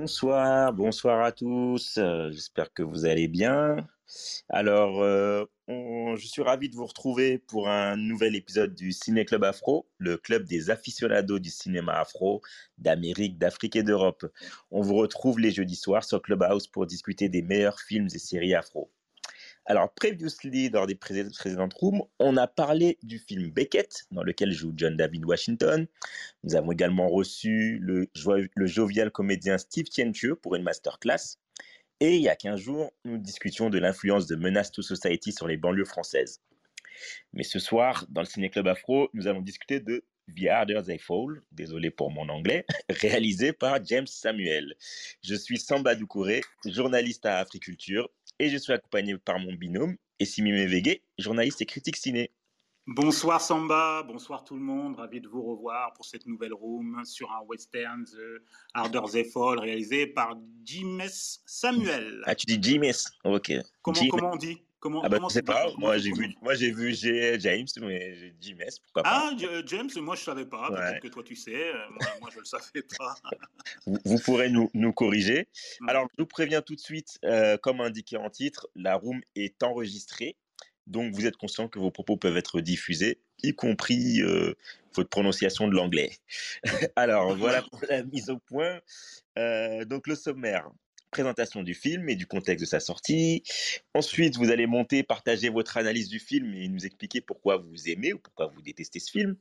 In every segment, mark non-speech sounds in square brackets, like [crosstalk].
Bonsoir, bonsoir à tous. euh, J'espère que vous allez bien. Alors, euh, je suis ravi de vous retrouver pour un nouvel épisode du Ciné Club Afro, le club des aficionados du cinéma afro d'Amérique, d'Afrique et d'Europe. On vous retrouve les jeudis soirs sur Clubhouse pour discuter des meilleurs films et séries afro. Alors, previously, dans des précédentes rooms, on a parlé du film Beckett, dans lequel joue John David Washington. Nous avons également reçu le, jo- le jovial comédien Steve Tienchieu pour une masterclass. Et il y a 15 jours, nous discutions de l'influence de Menace to Society sur les banlieues françaises. Mais ce soir, dans le Ciné Club Afro, nous allons discuter de The Harder They Fall, désolé pour mon anglais, [laughs] réalisé par James Samuel. Je suis Samba Doucouré, journaliste à Africulture, et je suis accompagné par mon binôme, Essimi Mevege, journaliste et critique ciné. Bonsoir Samba, bonsoir tout le monde, ravi de vous revoir pour cette nouvelle room sur un western The Harder They Fall réalisé par James Samuel. Ah, tu dis James Ok. Comment, comment on dit? Comment, Ah bah, comment je sais tu- pas, moi j'ai vu, moi j'ai vu James, mais j'ai James, pourquoi pas. Ah, James, moi je savais pas, Ouais. peut-être que toi tu sais, euh, moi, moi je le savais pas. [laughs] Vous, vous pourrez nous, nous corriger. Mm. Alors, je vous préviens tout de suite, euh, comme indiqué en titre, la room est enregistrée. Donc, vous êtes conscient que vos propos peuvent être diffusés, y compris euh, votre prononciation de l'anglais. [laughs] Alors, [laughs] voilà pour la mise au point. Euh, donc, le sommaire. Présentation du film et du contexte de sa sortie. Ensuite, vous allez monter, partager votre analyse du film et nous expliquer pourquoi vous aimez ou pourquoi vous détestez ce film.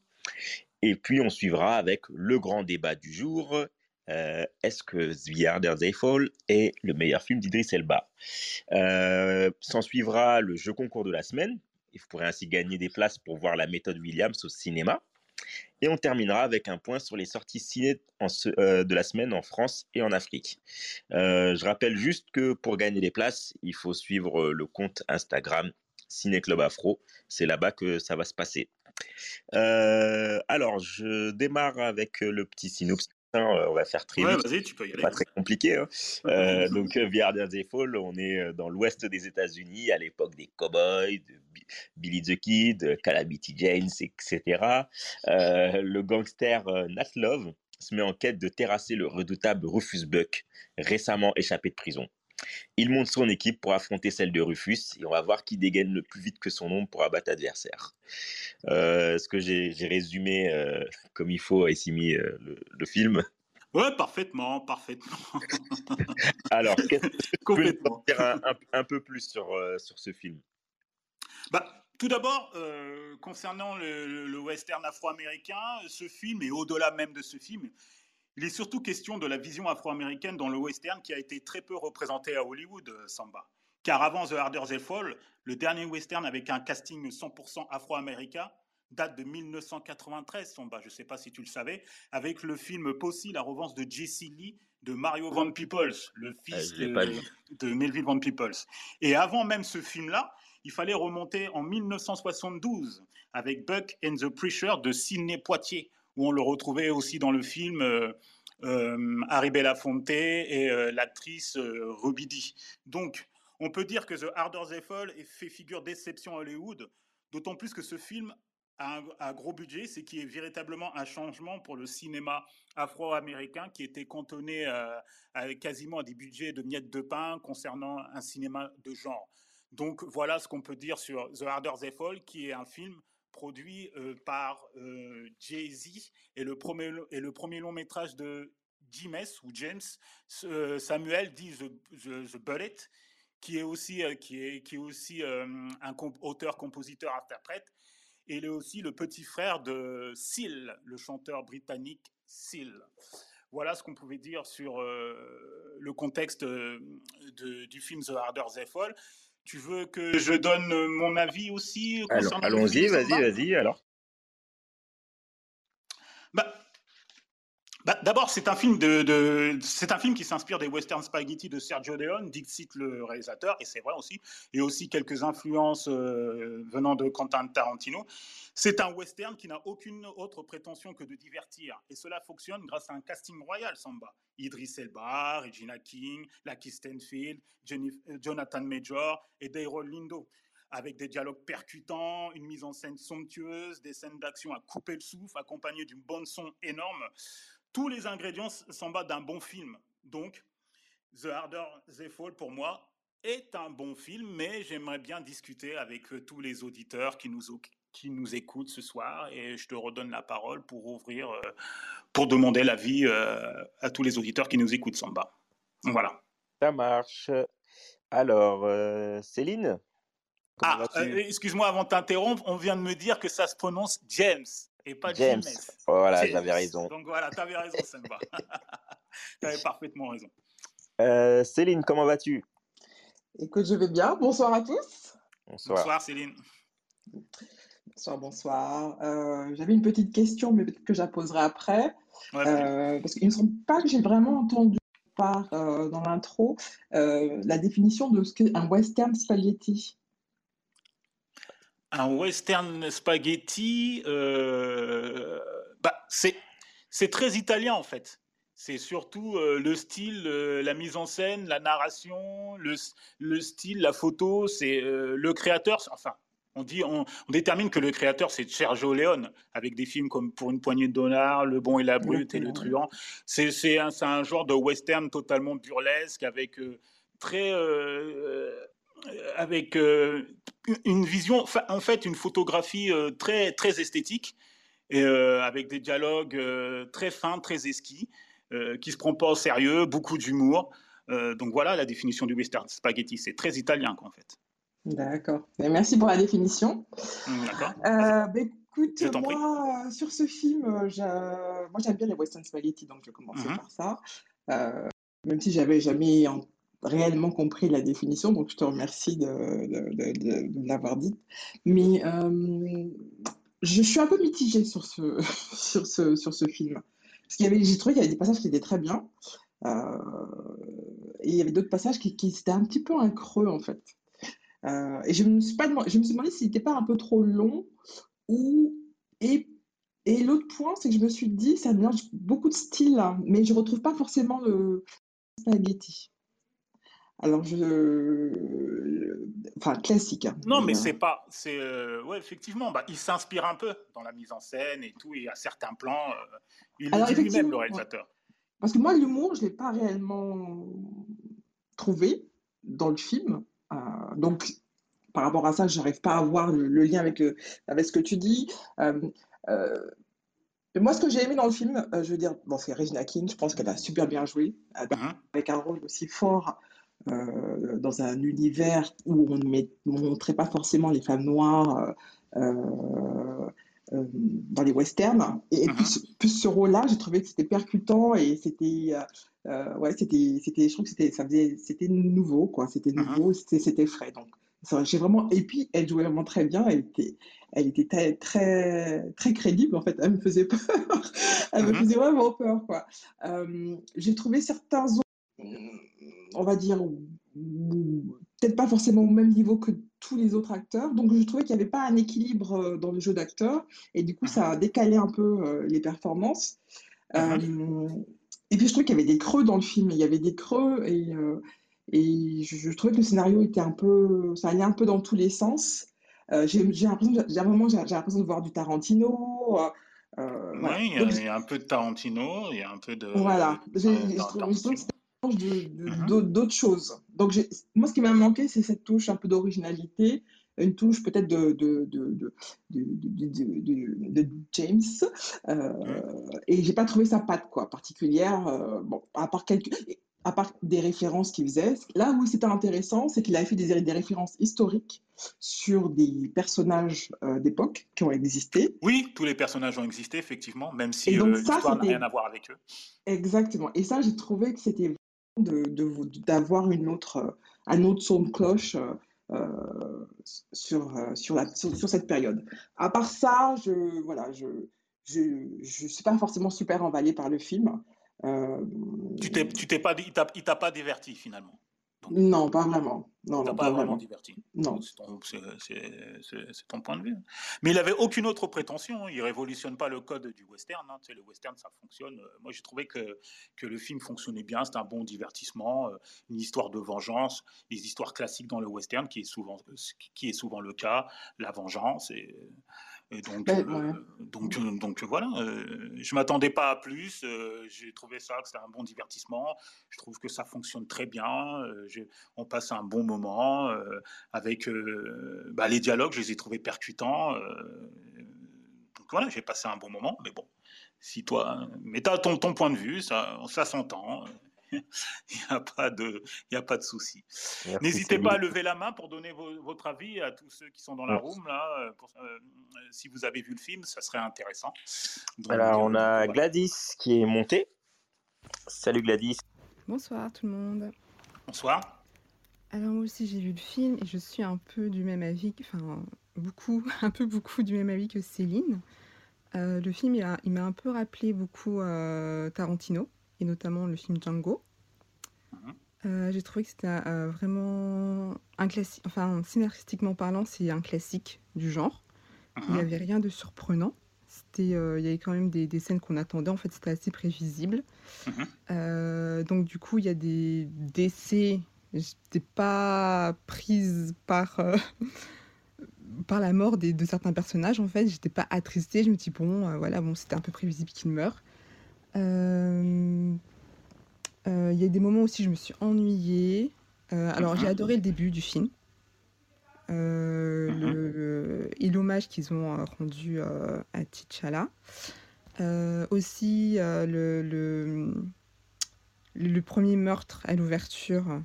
Et puis, on suivra avec le grand débat du jour. Euh, Est-ce que The Harder They est le meilleur film d'Idris Elba? Euh, S'en suivra le jeu concours de la semaine. Et vous pourrez ainsi gagner des places pour voir la méthode Williams au cinéma. Et on terminera avec un point sur les sorties ciné euh, de la semaine en France et en Afrique. Euh, je rappelle juste que pour gagner des places, il faut suivre euh, le compte Instagram Ciné Club Afro. C'est là-bas que ça va se passer. Alors, je démarre avec le petit synopsis. Hein, euh, on va faire très Ouais, vite vas-y, tu peux y aller. pas très compliqué. hein. Euh, donc, euh, Fall, on est dans l'ouest des États-Unis, à l'époque des cowboys, de Bi- Billy the Kid, Calamity Janes, etc. Euh, le gangster Nat Love se met en quête de terrasser le redoutable Rufus Buck, récemment échappé de prison. Il monte son équipe pour affronter celle de Rufus et on va voir qui dégaine le plus vite que son ombre pour abattre l'adversaire. Euh, Est-ce que j'ai résumé euh, comme il faut, Essimi, euh, le, le film? Ouais, parfaitement, parfaitement, [laughs] Alors, qu'est-ce que tu dire un, un- un peu plus sur, euh, sur ce film? Bah, tout d'abord, euh, concernant le, le- le western afro-américain, ce film, et au-delà même de ce film, il est surtout question de la vision afro-américaine dans le western qui a été très peu représentée à Hollywood, euh, Samba. Car avant The Harder They Fall, le dernier western avec un casting 100% afro-américain date de 1993, Samba, je ne sais pas si tu le savais, avec le film Posse, la revanche de Jesse Lee de Mario Van Peebles, le fils Euh, je l'ai de, de Melville Van Peebles. Et avant même ce film-là, il fallait remonter en 1972 avec Buck and the Preacher de Sidney Poitier, où on le retrouvait aussi dans le film euh, euh, Harry et euh, l'actrice euh, Ruby Dee. Donc, on peut dire que The Harder They Fall fait figure d'exception à Hollywood, d'autant plus que ce film a un, gros budget, c'est qui est véritablement un changement pour le cinéma afro-américain qui était cantonné à quasiment à des budgets de miettes de pain concernant un cinéma de genre. Donc voilà ce qu'on peut dire sur The Harder They Fall, qui est un film produit euh, par euh, Jay-Z et le premier et le premier long métrage de James ou James euh, Samuel dit The, The- Bullet, qui est aussi qui est qui est aussi un auteur, compositeur, interprète. Et il est aussi le petit frère de Seal, le chanteur britannique Seal. Voilà ce qu'on pouvait dire sur le contexte de- du film The Harder They Fall. Tu veux que je donne mon avis aussi Allons-y, vas-y, vas-y, alors. bah, bah, D'abord, c'est un film de, un film qui s'inspire des western spaghetti de Sergio Leone, Dixit le réalisateur, et c'est vrai aussi, et aussi quelques influences euh, venant de Quentin Tarantino. C'est un western qui n'a aucune autre prétention que de divertir, et cela fonctionne grâce à un casting royal, Samba. Idris Elba, Regina King, Lucky Stanfield, euh, Jonathan Major et Daryl Lindo avec des dialogues percutants, une mise en scène somptueuse, des scènes d'action à couper le souffle, accompagnées d'une bonne son énorme tous les ingrédients s'en battent d'un bon film. Donc, The Harder They Fall, pour moi, est un bon film, mais j'aimerais bien discuter avec euh, tous les auditeurs qui nous, qui nous écoutent ce soir et je te redonne la parole pour ouvrir, euh, pour demander l'avis euh, à tous les auditeurs qui nous écoutent, Samba. Voilà. Ça marche. Alors, Céline Ah, excuse-moi avant de t'interrompre, on vient de me dire que ça se prononce James et pas James. Voilà, j'avais raison. Donc voilà, tu avais raison, Simba. [laughs] tu avais parfaitement raison. Euh, Céline, comment vas-tu? Écoute, je vais bien. Bonsoir à tous. Bonsoir, bonsoir Céline. Bonsoir, bonsoir. Euh, j'avais une petite question, mais peut-être que je la poserai après. Euh, parce qu'il ne me semble pas que j'ai vraiment entendu par, dans l'intro la définition de ce qu'est un western spaghetti. Un western spaghetti, euh, bah, c'est très italien en fait. C'est surtout euh, le style, euh, la mise en scène, la narration, le, le style, la photo. C'est le créateur. Enfin, on dit, on, détermine que le créateur c'est Sergio Leone avec des films comme Pour une poignée de dollars, Le Bon et la Brute et Le Truand. C'est un, un, genre de western totalement burlesque avec très euh, avec euh, une vision, en fait, une photographie euh, très, très esthétique, et, avec des dialogues très fins, très esquis, qui se prend pas au sérieux, beaucoup d'humour. donc voilà la définition du western spaghetti. C'est très italien, quoi, en fait. D'accord. Merci pour la définition. Mmh, d'accord. Bah, écoute, moi, sur ce film, moi j'aime bien les western spaghetti, donc je vais commencer mmh par ça. même si j'avais jamais réellement compris la définition, donc je te remercie de, l'avoir dite. Mais euh, je suis un peu mitigée sur ce, [laughs] sur ce, sur ce film. Parce qu'il j'ai trouvé qu'il y avait des passages qui étaient très bien. Euh, et il y avait d'autres passages qui, qui étaient un petit peu un creux, en fait. Euh, et je me suis pas demandé, je me suis demandé s'il n'était pas un peu trop long ou et et l'autre point, c'est que je me suis dit, ça mélange beaucoup de styles, hein, mais je retrouve pas forcément le spaghetti. Alors, je. Enfin, classique. Hein. Non, mais c'est pas. C'est, euh, ouais, effectivement, bah, il s'inspire un peu dans la mise en scène et tout, et à certains plans, euh, il le dit lui-même, le réalisateur. Parce que moi, l'humour, je ne l'ai pas réellement trouvé dans le film. Euh, donc, par rapport à ça, je n'arrive pas à voir le, lien avec, avec ce que tu dis. moi, ce que j'ai aimé dans le film, je veux dire, bon, c'est Regina King, je pense qu'elle a super bien joué, mm-hmm. avec un rôle aussi fort euh, dans un univers où on ne montrait pas forcément les femmes noires euh, euh, dans les westerns. Et, uh-huh. plus, ce rôle-là, j'ai trouvé que c'était percutant et c'était, ouais, c'était, c'était, je trouve que c'était, ça faisait, c'était nouveau, quoi. C'était uh-huh. nouveau, c'était, c'était frais. Donc, j'ai vraiment, et puis elle jouait vraiment très bien. Elle était, elle était très, très, très crédible en fait. Elle me faisait peur. [laughs] elle me uh-huh. faisait vraiment peur, quoi. j'ai trouvé certains on va dire, peut-être pas forcément au même niveau que tous les autres acteurs. Donc je trouvais qu'il n'y avait pas un équilibre euh, dans le jeu d'acteurs et du coup ça a décalé un peu euh, les performances. Uh-huh. Euh, et puis je trouvais qu'il y avait des creux dans le film, il y avait des creux et, et je, trouvais que le scénario était un peu, ça allait un peu dans tous les sens. j'ai l'impression, j'ai l'impression de voir du Tarantino. oui, il y, a un peu de Tarantino, il y a un peu de. Voilà, j'ai Mmh d'autres choses. Donc, moi, ce qui m'a manqué, c'est cette touche un peu d'originalité, une touche peut-être de, de, de, de, James. Euh, et j'ai pas trouvé sa patte quoi, particulière. Euh, bon, à part quelques. À part des références qu'il faisait, là où c'était intéressant, c'est qu'il a fait des, des, références historiques sur des personnages euh, d'époque qui ont existé. Oui, tous les personnages ont existé, effectivement, même si l'histoire n'a rien à voir avec eux. Exactement. Et ça, j'ai trouvé que c'était d'avoir une autre, un autre son de cloche euh, euh, sur, euh, sur, la, sur, cette période. À part ça, je, voilà, je, je ne suis pas forcément super emballée par le film. tu t'es, pas, il t'a, t'a pas diverti finalement? Non, pas vraiment. Non, non, pas, vraiment diverti. Non. C'est ton, point de vue. Mais il n'avait aucune autre prétention. Il révolutionne pas le code du western. Hein. Tu sais, le western, ça fonctionne. Moi, j'ai trouvé que, que le film fonctionnait bien. C'était un bon divertissement, euh, une histoire de vengeance, les histoires classiques dans le western, qui est souvent, qui est souvent le cas, la vengeance. Et, et donc, euh, donc, euh, donc voilà, euh, je m'attendais pas à plus. J'ai trouvé ça que c'était un bon divertissement. Je trouve que ça fonctionne très bien. on passe un bon moment avec bah, les dialogues. Je les ai trouvés percutants. donc voilà, j'ai passé un bon moment. Mais bon, si toi, mais as ton, ton point de vue, ça, ça s'entend. [laughs] il n'y a pas de, il a pas de souci. N'hésitez pas à lever la main pour donner votre avis à tous ceux qui sont dans la room là. Euh, euh, si vous avez vu le film, ça serait intéressant. Alors on a euh, Gladys qui est montée. Salut Gladys. Bonsoir tout le monde. Bonsoir. Alors moi aussi j'ai vu le film et je suis un peu du même avis, enfin beaucoup, [laughs] un peu beaucoup du même avis que Céline. le film il m'a un peu rappelé beaucoup Tarantino et notamment le film Django. Mhm. Euh, j'ai trouvé que c'était euh, vraiment un classique, enfin scénaristiquement parlant, c'est un classique du genre. Il n'y mhm. avait rien de surprenant. C'était, euh, il y avait quand même des, des scènes qu'on attendait. En fait, c'était assez prévisible. Mhm. donc du coup, il y a des décès. J'étais pas prise par [laughs] par la mort de certains personnages. En fait, j'étais pas attristée. Je me dis bon, voilà, bon, c'était un peu prévisible qu'ils meurent. Euh, euh, il y a des moments aussi je me suis ennuyée. Euh, alors j'ai adoré le début du film. le, et l'hommage qu'ils ont rendu à T'Challa. aussi le, le, le, premier meurtre à l'ouverture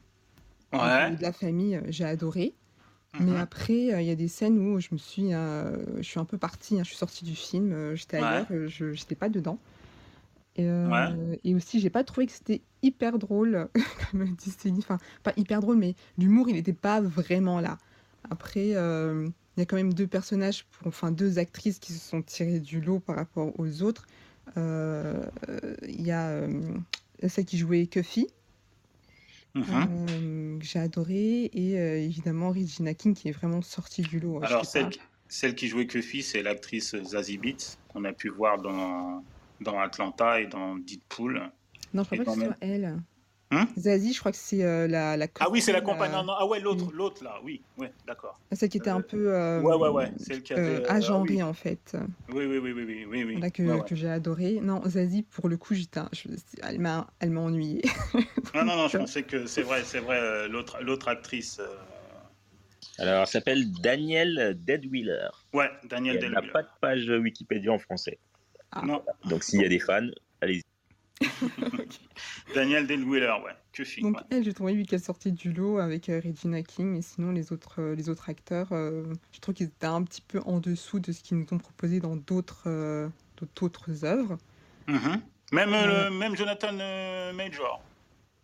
de la famille, j'ai adoré. Mais mhm. après, il y a des scènes où je me suis, je suis un peu partie, hein, je suis sortie du film, j'étais ailleurs, je n'étais pas dedans. Et, euh, et aussi, j'ai pas trouvé que c'était hyper drôle, [laughs] comme dit Enfin, pas hyper drôle, mais l'humour, il n'était pas vraiment là. Après, euh, il y a quand même deux personnages, enfin deux actrices qui se sont tirées du lot par rapport aux autres. Euh, il y a celle qui jouait Cuffy, mm-hmm. que j'ai adoré, et évidemment Regina King qui est vraiment sortie du lot. Alors, celle, celle, qui jouait Cuffy, c'est l'actrice Zazie Beetz, qu'on a pu voir dans dans Atlanta et dans Deadpool. Non, je crois pas que ce soit elle. Hein Zazie, je crois que c'est euh, la, la Ah oui, c'est la compagne. Euh, ah ouais, l'autre, l'autre là, oui, ouais, d'accord. Celle qui était un peu. Euh, ouais, ouais, ouais, celle qui avait. Ah agenrée en fait. Oui, oui, oui, oui, oui, oui. oui. Là, que, que j'ai adoré. Non, Zazie, pour le coup, j'étais, elle m'a, elle m'a ennuyée. [laughs] non, non, non, je pensais que c'est vrai, c'est vrai, l'autre, l'autre actrice. Alors, elle s'appelle Danielle Deadwheeler. Ouais, Danielle Deadwheeler. Elle n'a pas de page Wikipédia en français. Ah. Donc s'il y a des fans, allez-y. [laughs] Daniel Delwiller, ouais. Que film. Donc elle, j'ai trouvé lui qui a sorti du lot avec euh, Regina King, et sinon les autres, euh, les autres acteurs, euh, je trouve qu'ils étaient un petit peu en dessous de ce qu'ils nous ont proposé dans d'autres, d'autres œuvres. Mm-hmm. Même, le, même Jonathan Major.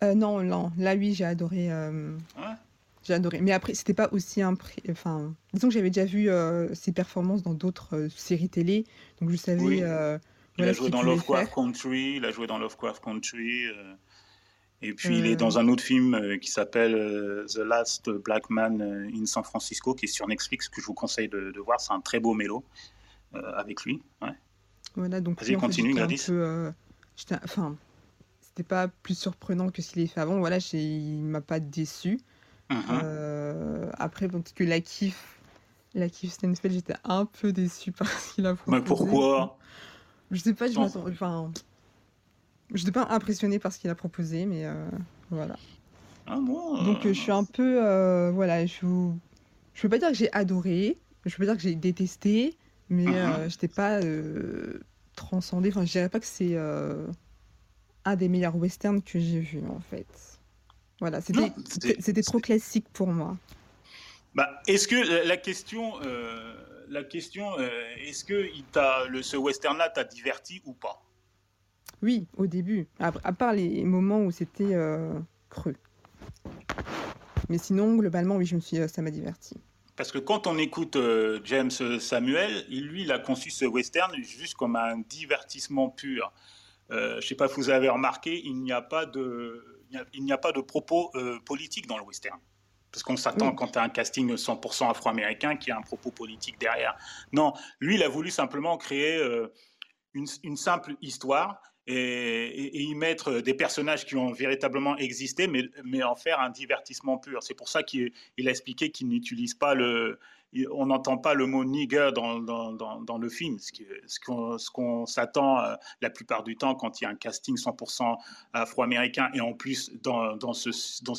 non, non, là oui, j'ai adoré. Ouais. J'ai adoré. Mais après, c'était pas aussi impré... Enfin, disons que j'avais déjà vu euh, ses performances dans d'autres euh, séries télé, donc je savais. Oui. Euh, il a joué dans Lovecraft Country, il a joué dans Lovecraft Country, et puis il est dans un autre film qui s'appelle The Last Black Man in San Francisco, qui est sur Netflix, que je vous conseille de, voir. C'est un très beau mélo avec lui. Ouais. Voilà, donc. Vas-y, continue, Gladys. Enfin, c'était pas plus surprenant que ce qu'il avait fait avant. Voilà, il m'a pas déçu. Uh-huh. Euh, après, parce que la kiff, la kiff Stenfeld, j'étais un peu déçue par ce qu'il a proposé. Mais pourquoi Je sais pas, je m'attendais. Enfin, j'étais pas impressionnée par ce qu'il a proposé, mais euh, voilà. Ah bon Donc je suis un peu, euh, voilà, je, je peux pas dire que j'ai adoré, je peux pas dire que j'ai détesté, mais uh-huh. j'étais pas transcendée. Enfin, je dirais pas que c'est un des meilleurs westerns que j'ai vu en fait. Voilà, c'était trop classique pour moi. Bah, est-ce que la question, euh, la question, euh, est-ce que il le, ce western-là t'a diverti ou pas? Oui, au début. À, part les moments où c'était euh, creux. Mais sinon, globalement, oui, je me suis, ça m'a diverti. Parce que quand on écoute euh, James Samuel, lui, il a conçu ce western juste comme un divertissement pur. Euh, je ne sais pas si vous avez remarqué, il n'y a pas de, il n'y a, pas de propos euh, politiques dans le western. Parce qu'on s'attend quand tu as un casting 100% afro-américain qui a un propos politique derrière. Non, lui, il a voulu simplement créer une, une, simple histoire et, y mettre des personnages qui ont véritablement existé, mais, mais en faire un divertissement pur. C'est pour ça qu'il a expliqué qu'il n'utilise pas le, on n'entend pas le mot nigger dans, le film, ce qu'on s'attend euh, la plupart du temps quand il y a un casting 100% afro-américain et en plus dans, ce,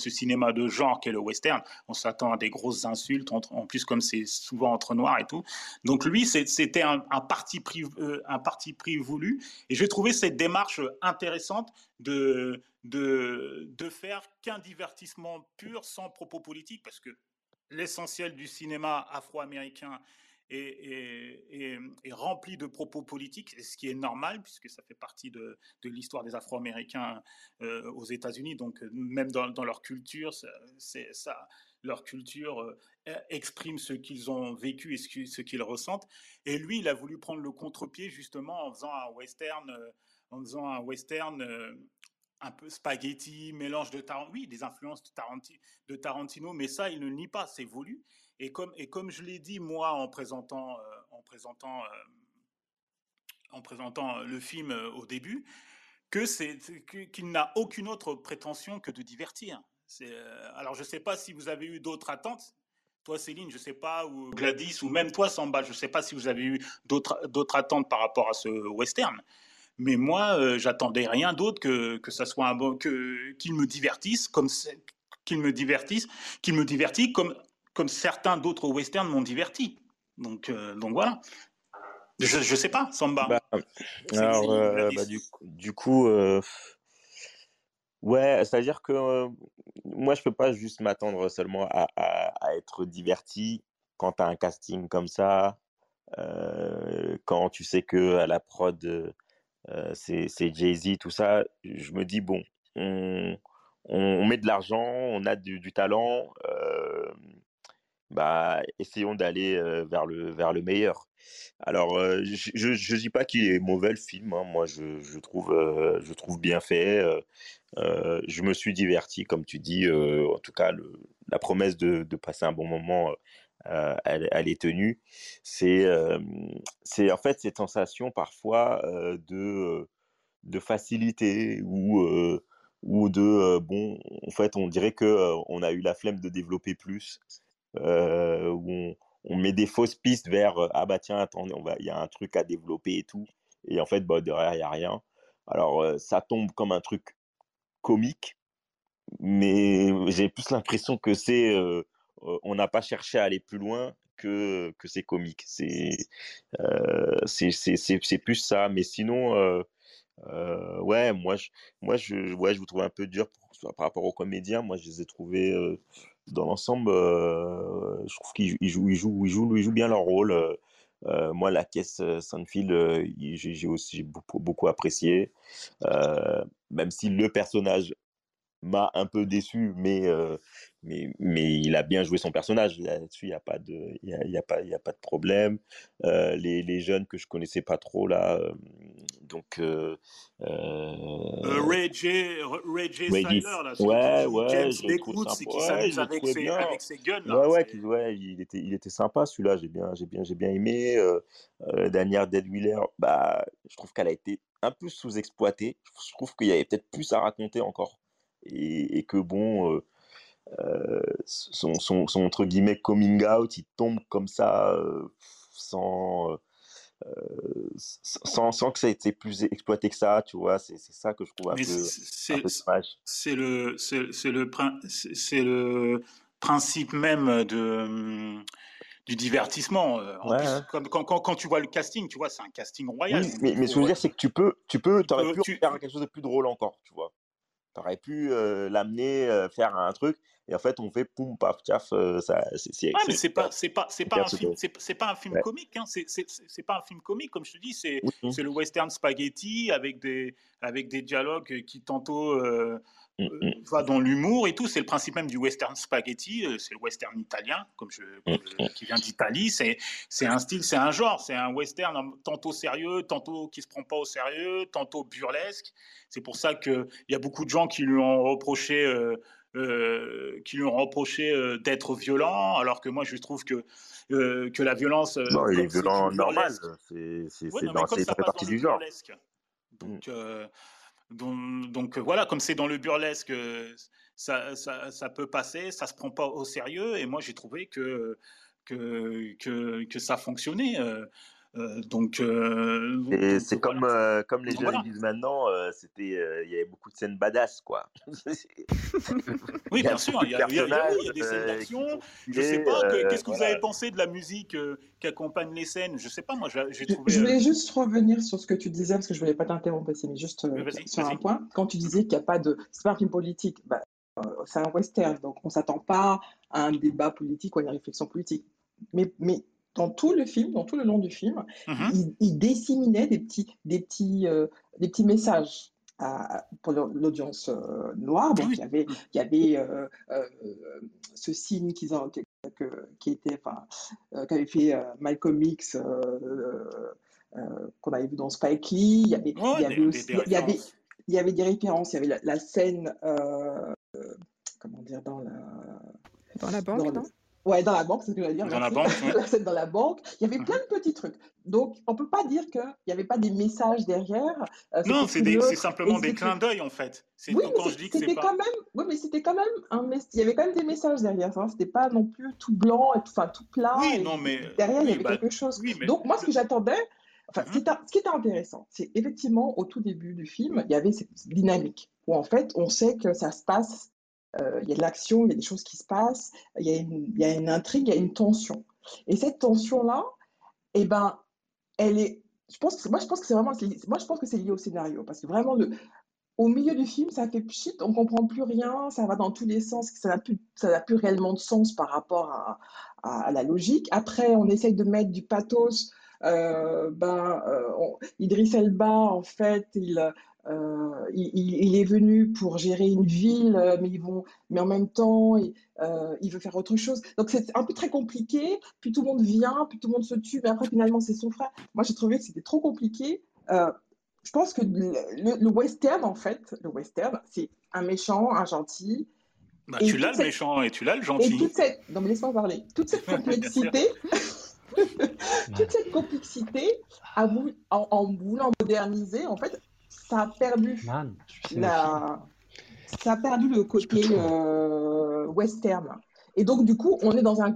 cinéma de genre qu'est le western, on s'attend à des grosses insultes, en, plus comme c'est souvent entre noirs et tout. Donc lui, c'était un, parti pris, euh, un parti pris voulu et j'ai trouvé cette démarche intéressante de, de, de faire qu'un divertissement pur sans propos politique parce que l'essentiel du cinéma afro-américain est, rempli de propos politiques, ce qui est normal puisque ça fait partie de, l'histoire des Afro-Américains euh, aux États-Unis. Donc même dans, leur culture, leur culture euh, exprime ce qu'ils ont vécu et ce qu'ils ressentent. Et lui, il a voulu prendre le contre-pied justement en faisant un western, euh, en faisant un western un peu spaghetti, mélange de Tarantino, oui, des influences de, Tarantino, mais ça, il ne nie pas, c'est voulu. Et comme, et comme je l'ai dit, moi, en présentant, euh, en présentant, euh, en présentant le film euh, au début, qu'il n'a aucune autre prétention que de divertir. alors, je ne sais pas si vous avez eu d'autres attentes. Toi, Céline, je ne sais pas, ou Gladys, ou même toi, Samba, je ne sais pas si vous avez eu d'autres attentes par rapport à ce western. Mais moi, euh, j'attendais rien d'autre que, que ça soit un bon, que, qu'il me divertisse comme qu'il me divertisse, qu'il me divertit comme, comme certains d'autres westerns m'ont diverti. Donc, euh, donc voilà. Je, ne sais pas, Samba. Bah, alors, euh, bah, du, du, coup, ouais, c'est-à-dire que moi, je peux pas juste m'attendre seulement à, à, être diverti quand tu as un casting comme ça, quand tu sais que à la prod c'est Jay-Z, tout ça, je me dis, bon, on, on met de l'argent, on a du, talent, bah, essayons d'aller vers, le, vers le meilleur. Alors, je ne dis pas qu'il est mauvais le film, hein. moi je, je trouve, je trouve bien fait. je me suis diverti, comme tu dis, en tout cas, la promesse de, de, passer un bon moment euh, elle, est tenue. C'est c'est en fait cette sensation parfois de, de facilité ou, ou de bon, en fait, on dirait que on a eu la flemme de développer plus, on, met des fausses pistes vers ah bah tiens, attendez, il y a un truc à développer et tout, et en fait, bah, derrière, il n'y a rien. Alors, ça tombe comme un truc comique, mais j'ai plus l'impression que c'est on n'a pas cherché à aller plus loin que, que c'est comique. C'est c'est plus ça. Mais sinon, ouais, moi, je, moi je, ouais, je vous trouve un peu dur par rapport aux comédiens. Moi, je les ai trouvés dans l'ensemble, je trouve qu'ils jouent, ils jouent, ils jouent, ils jouent bien leur rôle. moi, la caisse Sanfield, j'ai aussi beaucoup, beaucoup apprécié. même si le personnage m'a un peu déçu, mais, mais, mais il a bien joué son personnage. Là-dessus, il n'y a, pas de, y a, y a, pas, y a pas de problème. les, les, jeunes que je connaissais pas trop, là, donc. Euh, Ray J. Ray J. Styler, là, ouais, ouais, James Lakewood, c'est qui s'amuse avec, ses, avec ses guns. Là, ouais, ouais, ouais, il était, il était sympa celui-là, j'ai bien, j'ai bien, j'ai bien aimé. Danielle Deadwheeler, bah, je trouve qu'elle a été un peu sous-exploitée. Je trouve qu'il y avait peut-être plus à raconter encore et, que bon, euh, euh, son, son, son, entre guillemets coming out, il tombe comme ça euh, sans, sans, sans, que ça ait été plus exploité que ça, tu vois, c'est ça que je trouve un peu. C'est le, c'est le, c'est le principe même de du divertissement. quand, quand, quand, tu vois le casting, tu vois, c'est un casting royal. mais, mais ce que je veux dire, c'est que tu peux, tu peux, aurais pu faire quelque chose de plus drôle encore, tu vois. T'aurais pu l'amener, faire un truc, et en fait, on fait poum, paf, tchaf, ça, c'est, mais c'est pas, c'est pas, c'est pas un film, c'est, pas un film comique, hein, c'est, c'est, pas un film comique, comme je te dis, c'est, c'est le western spaghetti avec des, avec des dialogues qui tantôt mm, mm. va dans l'humour et tout. C'est le principe même du western spaghetti. C'est le western italien, comme je, qui vient d'Italie. C'est c'est un style, c'est un genre. C'est un western tantôt sérieux, tantôt qui se prend pas au sérieux, tantôt burlesque. C'est pour ça qu'il y a beaucoup de gens qui lui ont reproché. qui lui ont reproché d'être violent, alors que moi je trouve que euh, que la violence. Euh, non, il est violent normal. C'est ça fait partie du genre. Donc, mm. euh, donc, donc, voilà, comme c'est dans le burlesque, ça, peut passer, ça se prend pas au sérieux. Et moi, j'ai trouvé que, que, ça fonctionnait. Euh, donc, euh, c'est comme, euh, comme les jeunes disent maintenant, c'était, il y avait beaucoup de scènes badass, quoi. [laughs] oui, bien sûr, il y, a, il, y a, des scènes d'action. Je sais pas, qu'est-ce que vous avez pensé de la musique qui accompagne les scènes? Je sais pas, moi, j'ai trouvé. Je voulais juste revenir sur ce que tu disais, parce que je voulais pas t'interrompre, mais juste sur un point. Quand tu disais qu'il n'y a pas de. C'est pas un film politique, bah, c'est un western, donc on s'attend pas à un débat politique ou à une réflexion politique. Mais, mais dans tout le film, dans tout le long du film, mm-hmm. il, disséminait des petits, des petits, euh, des petits messages pour l'audience euh, noire. Donc, il y avait, il y avait euh, ce signe qui, qui était, enfin, qu'avait fait Malcolm X, qu'on avait vu dans Spike Lee. Il y avait, il y avait aussi, il y avait, il y avait des références. Il y avait la, scène, comment dire, dans la dans la banque, non? Ouais, dans la banque, c'est ce que j'allais dire. Dans la banque, la [laughs] scène dans la banque. Il y avait plein de petits trucs. Donc, on peut pas dire qu'il n'y avait pas des messages derrière. Euh, non, c'est simplement des clins d'œil, en fait. C'est oui, quand je dis que c'est pas... quand même. Oui, mais c'était quand même un. Il y avait quand même des messages derrière. Hein. C'était pas non plus tout blanc et tout, enfin tout plat. Oui, non, mais derrière il y avait bah, quelque chose. Donc moi, ce que j'attendais, enfin, ce, qui était, ce qui était intéressant, c'est effectivement au tout début du film, il y avait cette dynamique où en fait, on sait que ça se passe il y a de l'action, il y a des choses qui se passent, il y, a une, intrigue, il y a une tension. Et cette tension-là, eh ben, elle est. Je pense que, moi, je pense que c'est vraiment. Moi, je pense que c'est lié au scénario. Parce que vraiment, au milieu du film, ça fait pchit, on comprend plus rien, ça va dans tous les sens, ça n'a plus, plus réellement de sens par rapport à, la logique. Après, on essaye de mettre du pathos. Euh, ben, euh, Idriss Elba, en fait, il, euh, il, est venu pour gérer une ville, mais, ils vont, mais en même temps, euh, il veut faire autre chose. Donc c'est un peu très compliqué. Puis tout le monde vient, puis tout le monde se tue, mais après finalement c'est son frère. Moi j'ai trouvé que c'était trop compliqué. je pense que le, western, en fait, le western, c'est un méchant, un gentil. Bah, tu l'as le méchant et tu l'as le gentil. Et toute cette... Non mais laisse-moi parler. Toute cette [laughs] complexité... [laughs] toute cette complexité, à vous, en, en, voulant moderniser, en fait, ça a perdu la... ça a perdu le côté euh, western. Et donc du coup, on est dans un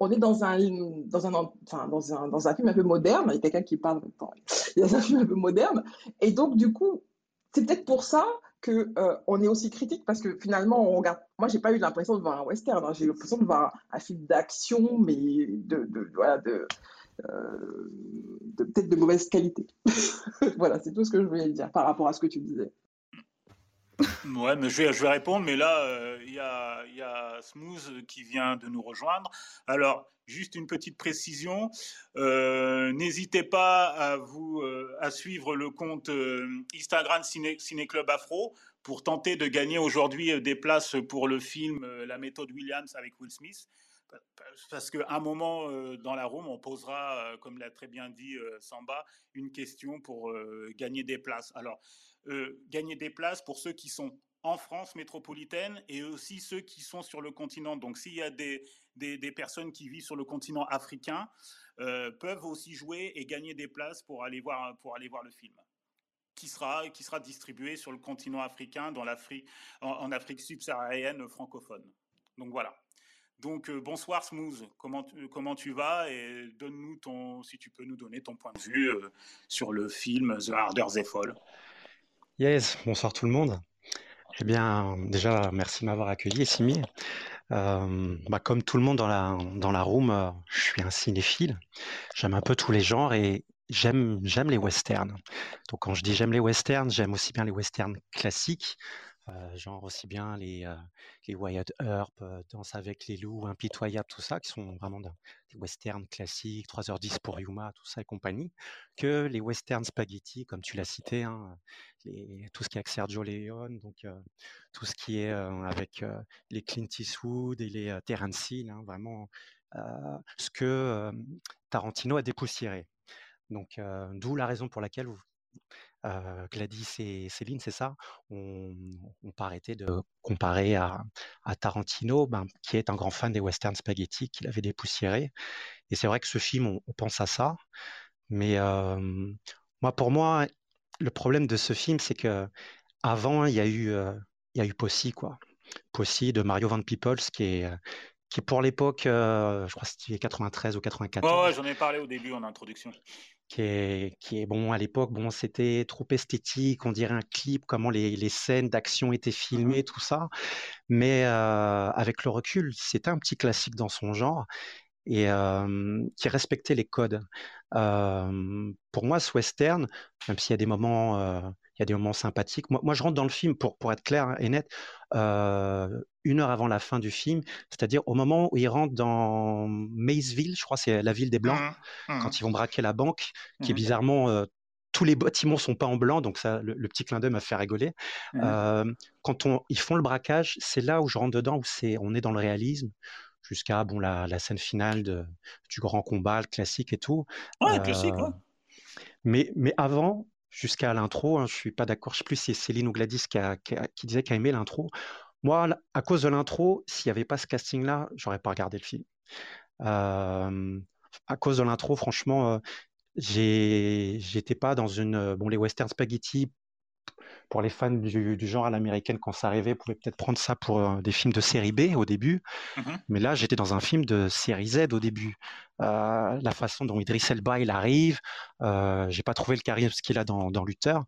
on est dans un dans un enfin, dans un dans un film un peu moderne, il y a quelqu'un qui parle. Il y a un film un peu moderne et donc du coup, c'est peut-être pour ça que euh, on est aussi critique parce que finalement on regarde moi j'ai pas eu l'impression de voir un western hein. j'ai l'impression de voir un, film d'action mais de, de, voilà de euh, peut-être de mauvaise qualité. [laughs] voilà, c'est tout ce que je voulais dire par rapport à ce que tu disais. Ouais, mais je vais, répondre, mais là, euh, il y, a, Smooth qui vient de nous rejoindre. Alors, juste une petite précision, euh, n'hésitez pas à, vous, à suivre le compte Instagram Ciné, Ciné, Club Afro pour tenter de gagner aujourd'hui des places pour le film La méthode Williams avec Will Smith parce qu'à un moment euh, dans la room, on posera, euh, comme l'a très bien dit euh, Samba, une question pour gagner des places. Alors, gagner des places pour ceux qui sont en France métropolitaine et aussi ceux qui sont sur le continent. Donc, s'il y a des, des, personnes qui vivent sur le continent africain, peuvent aussi jouer et gagner des places pour aller voir, pour aller voir le film. Qui sera, qui sera distribué sur le continent africain, dans en Afrique subsaharienne francophone. Donc voilà. Donc euh, bonsoir Smooth, comment tu, comment tu vas? Et donne-nous ton, si tu peux nous donner ton point de vue euh, sur le film The Harder They Fall. Yes, bonsoir tout le monde. Eh bien, déjà, merci de m'avoir accueilli, Simi. Euh, bah, comme tout le monde dans la, dans room, je suis un cinéphile. J'aime un peu tous les genres et j'aime, j'aime les westerns. Donc, quand je dis j'aime les westerns, j'aime aussi bien les westerns classiques, genre aussi bien les, les Wyatt Earp, Danse avec les loups, Impitoyable, tout ça, qui sont vraiment des westerns classiques, 3h10 pour Yuma, tout ça et compagnie, que les westerns spaghetti, comme tu l'as cité, hein, tout ce qui est avec Sergio Leone, donc tout ce qui est avec les Clint Eastwood et les Terence Hill, hein, vraiment ce que Tarantino a dépoussiéré. Donc, d'où la raison pour laquelle vous, Gladys et Céline, c'est ça, on n'a pas arrêté de comparer à, Tarantino, ben, qui est un grand fan des western spaghetti, qu'il avait dépoussiéré. Et c'est vrai que ce film, on, pense à ça. Mais moi, pour moi, le problème de ce film, c'est que avant, il y a eu, il y a eu Possy, quoi. Possy de Mario Van Peoples, qui est, qui pour l'époque, je crois que c'était 93 ou 94. ouais, j'en ai parlé au début en introduction qui est, qui est bon à l'époque bon c'était trop esthétique on dirait un clip comment les, les scènes d'action étaient mmh filmées tout ça mais euh, avec le recul c'était un petit classique dans son genre et euh, qui respectait les codes euh, pour moi ce western même s'il y a des moments il y a des moments sympathiques. Moi, moi, je rentre dans le film, pour, pour être clair et net, une heure avant la fin du film, c'est-à-dire au moment où ils rentrent dans Maysville, je crois c'est la ville des Blancs, mmh, mmh. quand ils vont braquer la banque, qui est mmh. bizarrement... tous les bâtiments sont pas en blanc, donc ça, le, petit clin d'œil m'a fait rigoler. quand on, ils font le braquage, c'est là où je rentre dedans, où c'est, on est dans le réalisme, jusqu'à bon la, la, scène finale de, du grand combat, le classique et tout. Ouais, classique. Ouais. Mais, mais avant, jusqu'à l'intro. Hein, je suis pas d'accord. Je sais plus si c'est Céline ou Gladys qui, qui, disait qu'elle aimait l'intro. Moi, à cause de l'intro, s'il n'y avait pas ce casting-là, j'aurais pas regardé le film. À cause de l'intro, franchement, euh, j'étais pas dans une. Bon, les western spaghetti, pour les fans du, genre à l'américaine, quand ça arrivait, pouvaient peut-être prendre ça pour euh, des films de série B au début. Mmh Mais là, j'étais dans un film de série Z au début. Euh, la façon dont Idris Elba il arrive, euh, j'ai pas trouvé le charisme qu'il a dans, dans Luther.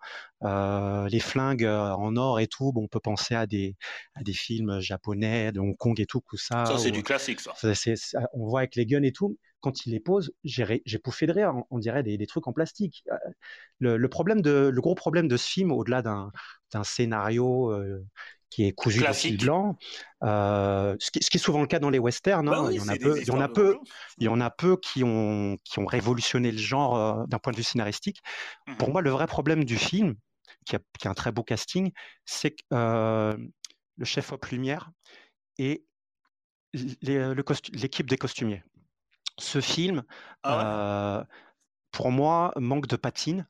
Euh, les flingues en or et tout, bon, on peut penser à des, à des films japonais, de Hong Kong et tout, tout ça. Ça, c'est du classique, ça. on voit avec les guns et tout quand il les pose, j'ai pouffé de rire. On, dirait des, des, trucs en plastique. Le, le, problème de, le gros problème de ce film, au-delà d'un scénario qui est cousu de fil blanc. Euh, ce, qui, ce, qui, est souvent le cas dans les westerns. Hein. Bah il y en a peu, il y en a peu, il y en a peu qui ont qui ont révolutionné le genre euh, d'un point de vue scénaristique. Pour mmh moi, le vrai problème du film, qui a, qui a un très beau casting, c'est que euh, le chef op lumière et l'équipe des costumiers. Ce film, ah pour moi, manque de patine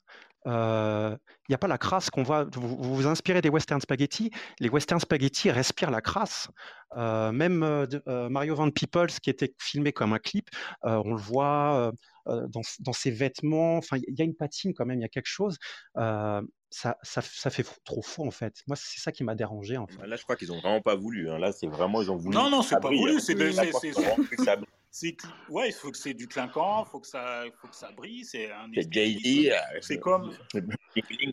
il euh, n'y a pas la crasse qu'on voit. Vous, vous, inspirez des western spaghetti. Les western spaghetti respirent la crasse. Euh, même euh, Mario Van Peoples, qui était filmé comme un clip, on le voit dans, dans, ses vêtements. Enfin, il y a une patine quand même. Il y a quelque chose. Ça, ça, ça, fait trop faux en fait. Moi, c'est ça qui m'a dérangé en fait. Là, je crois qu'ils ont vraiment pas voulu. Hein. Là, c'est vraiment ils ont voulu. Non, non, c'est pas voulu. C'est c'est ouais, il faut que c'est du clinquant, faut que ça, faut que ça brille. C'est un. C'est C'est comme.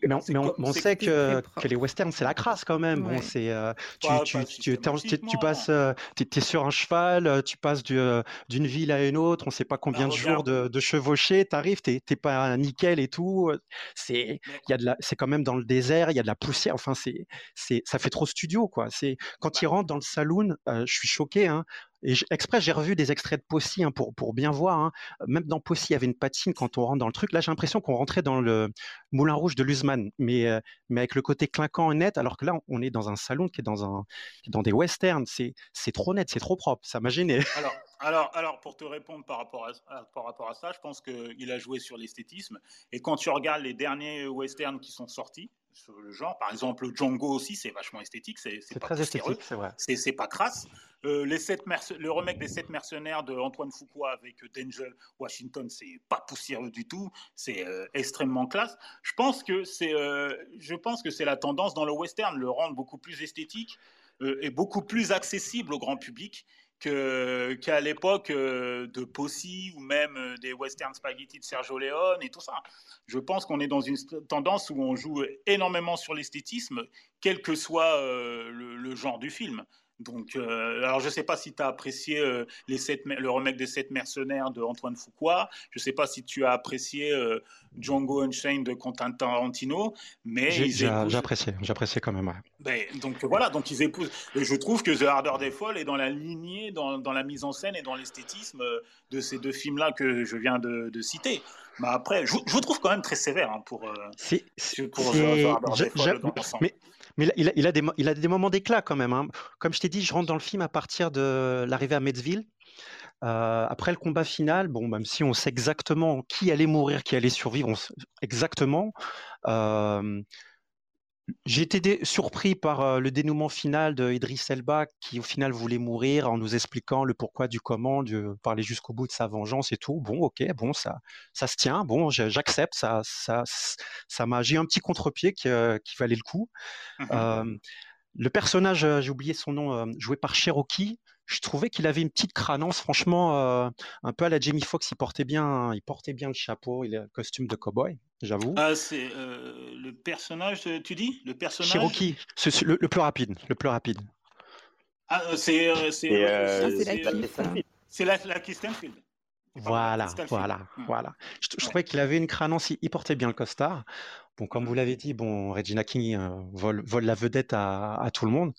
Mais on, on, sait que, que, les westerns c'est la crasse quand même. Bon, c'est euh, tu, tu, tu, tu, passes, euh, es, sur un cheval, euh, tu passes d'une ville à une autre, on sait pas combien bah, de jours de, de chevaucher, t'arrives, t'es pas nickel et tout. C'est il y a de la, c'est quand même dans le désert, il y a de la poussière. Enfin c'est c'est ça fait trop studio quoi. C'est quand bah. il rentre dans le saloon, je suis choqué. Hein, et exprès, j'ai revu des extraits de Possy hein, pour, pour bien voir. Hein. Même dans Possy, il y avait une patine quand on rentre dans le truc. Là, j'ai l'impression qu'on rentrait dans le Moulin Rouge de Luzman, mais, euh, mais avec le côté clinquant et net, alors que là, on est dans un salon qui est dans, un, dans des westerns. C'est, c'est trop net, c'est trop propre. Ça m'a gêné. Alors, alors, alors, pour te répondre par rapport à, par rapport à ça, je pense qu'il a joué sur l'esthétisme. Et quand tu regardes les derniers westerns qui sont sortis, sur le genre. Par exemple, Django aussi, c'est vachement esthétique. C'est très esthétique, c'est vrai. C'est pas crasse. Euh, les sept le remake des sept mercenaires de Antoine Fuqua avec Denzel Washington, c'est pas poussiéreux du tout. C'est euh, extrêmement classe. Je pense que c'est, euh, je pense que c'est la tendance dans le western, le rendre beaucoup plus esthétique et beaucoup plus accessible au grand public qu'à l'époque euh, de Possy ou même euh, des western spaghetti de Sergio Leone et tout ça. Je pense qu'on est dans une tendance où on joue énormément sur l'esthétisme, quel que soit euh, le, genre du film. Donc, euh, alors je ne sais pas si tu as apprécié euh, les sept, le remake des sept mercenaires de Antoine Fuqua. Je ne sais pas si tu as apprécié euh, Django Unchained de Quentin Tarantino, mais j'ai apprécié, j'appréciais quand même. Ben, donc voilà, donc ils épousent. Et je trouve que The Harder Des Folles est dans la lignée, dans, dans la mise en scène et dans l'esthétisme de ces deux films-là que je viens de, de citer. Mais après, je, je, vous trouve quand même très sévère hein, pour, pour The Harder Des Folles dans mais mais il a, des, il a des moments d'éclat quand même. Hein. Comme je t'ai dit, je rentre dans le film à partir de l'arrivée à Metzville. Euh, après le combat final, bon, même si on sait exactement qui allait mourir, qui allait survivre, exactement, euh, j'ai été surpris par euh, le dénouement final de Idriss Elba, qui au final voulait mourir en nous expliquant le pourquoi du comment, de parler jusqu'au bout de sa vengeance et tout. Bon, ok, bon, ça, ça se tient. Bon, j'accepte. Ça, ça, ça m'a. J'ai un petit contre-pied qui, euh, qui, valait le coup. Mmh euh, le personnage, j'ai oublié son nom, joué par Cherokee je trouvais qu'il avait une petite crânance, franchement, euh, un peu à la Jamie Foxx. Il portait bien, il portait bien le chapeau et le costume de cowboy, j'avoue. Ah, c'est euh, le personnage, tu dis? Le personnage? Cherokee, c'est le, plus rapide, le plus rapide. Ah, c'est c'est la, la Stanfield. Voilà, voilà, hmm. voilà. Je, trouvais qu'il avait une crânance, il, portait bien le costard. Bon, comme vous l'avez dit, bon, Regina King euh, vole, vole, la vedette à, tout le monde.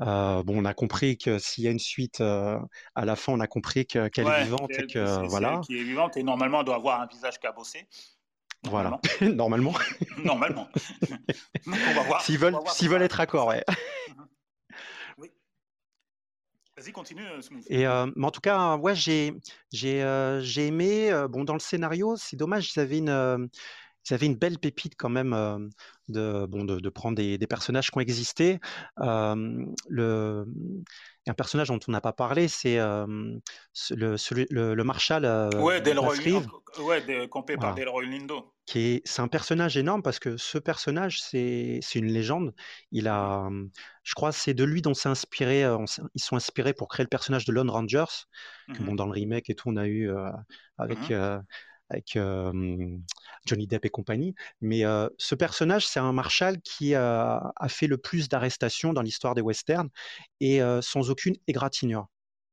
Euh, bon, on a compris que s'il y a une suite euh, à la fin, on a compris qu'elle est vivante et que voilà. Qui est vivante et normalement, elle doit avoir un visage cabossé. Voilà, normalement. [laughs] normalement. [laughs] S'ils veulent, s'ils veulent être accord, ouais. [laughs] Vas-y, continue. Et, mais en tout cas, ouais, j'ai, j'ai, j'ai aimé. bon, dans le scénario, c'est dommage, ils avaient une, ils avaient une belle pépite quand même de, bon, de, prendre des, personnages qui ont existé. le, un personnage dont on n'a pas parlé, c'est le, le, le, Marshal. ouais, Delroy, ouais, campé par Delroy Lindo. C'est un personnage énorme parce que ce personnage, c'est, une légende. Il a, je crois, c'est de lui dont c'est inspiré. ils sont inspirés pour créer le personnage de Lone Rangers. Que, bon, mmh dans le remake et tout, on a eu avec. Mmh avec Johnny Depp et compagnie. Mais ce personnage, c'est un marshal qui a fait le plus d'arrestations dans l'histoire des westerns et sans aucune égratignure.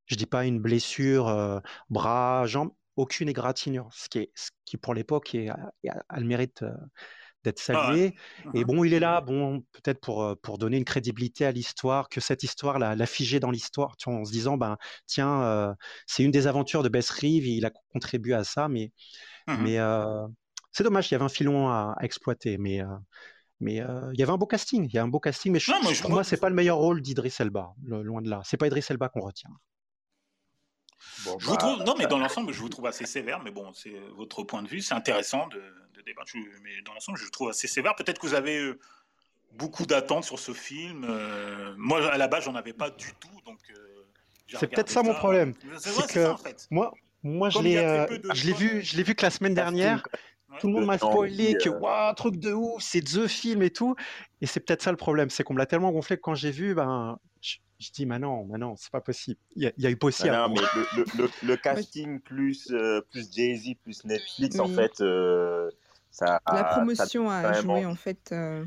Je dis pas une blessure, bras, jambes, aucune égratignure, ce qui, est, ce qui pour l'époque a, le mérite d'être ah salué. Et mmh bon, il est là, bon, peut-être pour, pour donner une crédibilité à l'histoire, que cette histoire l'a, l'a figé dans l'histoire, en se disant, ben, tiens, c'est une des aventures de Bess Reeve, il a contribué à ça, mais, mmh mais c'est dommage, il y avait un filon à, exploiter, mais. mais il y avait un beau casting, il y a un beau casting, mais, pour moi, c'est pas le meilleur rôle d'Idriss Elba, loin de là. C'est pas Idriss Elba qu'on retient. je vous bah, trouve, non, mais dans [laughs] l'ensemble, je vous trouve assez sévère, mais bon, c'est votre point de vue, c'est intéressant de, mais dans l'ensemble, je le trouve assez sévère. Peut-être que vous avez euh, beaucoup d'attentes sur ce film. Euh, moi, à la base, j'en avais pas du tout, donc. Euh, c'est peut-être ça, mon problème. C'est que en fait. moi, moi, je l'ai, je l'ai vu, je l'ai vu que la semaine dernière. Tout le monde m'a spoilé que waouh, truc de ouf, c'est The Film et tout. Et c'est peut-être ça le problème, c'est qu'on me l'a tellement gonflé que quand j'ai vu, ben, je dis, mais non, mais non, c'est pas possible. Il y, a, eu possible. Ah non, mais le, le, casting plus, plus Jay-Z plus Netflix, en fait, la promotion a joué en fait euh,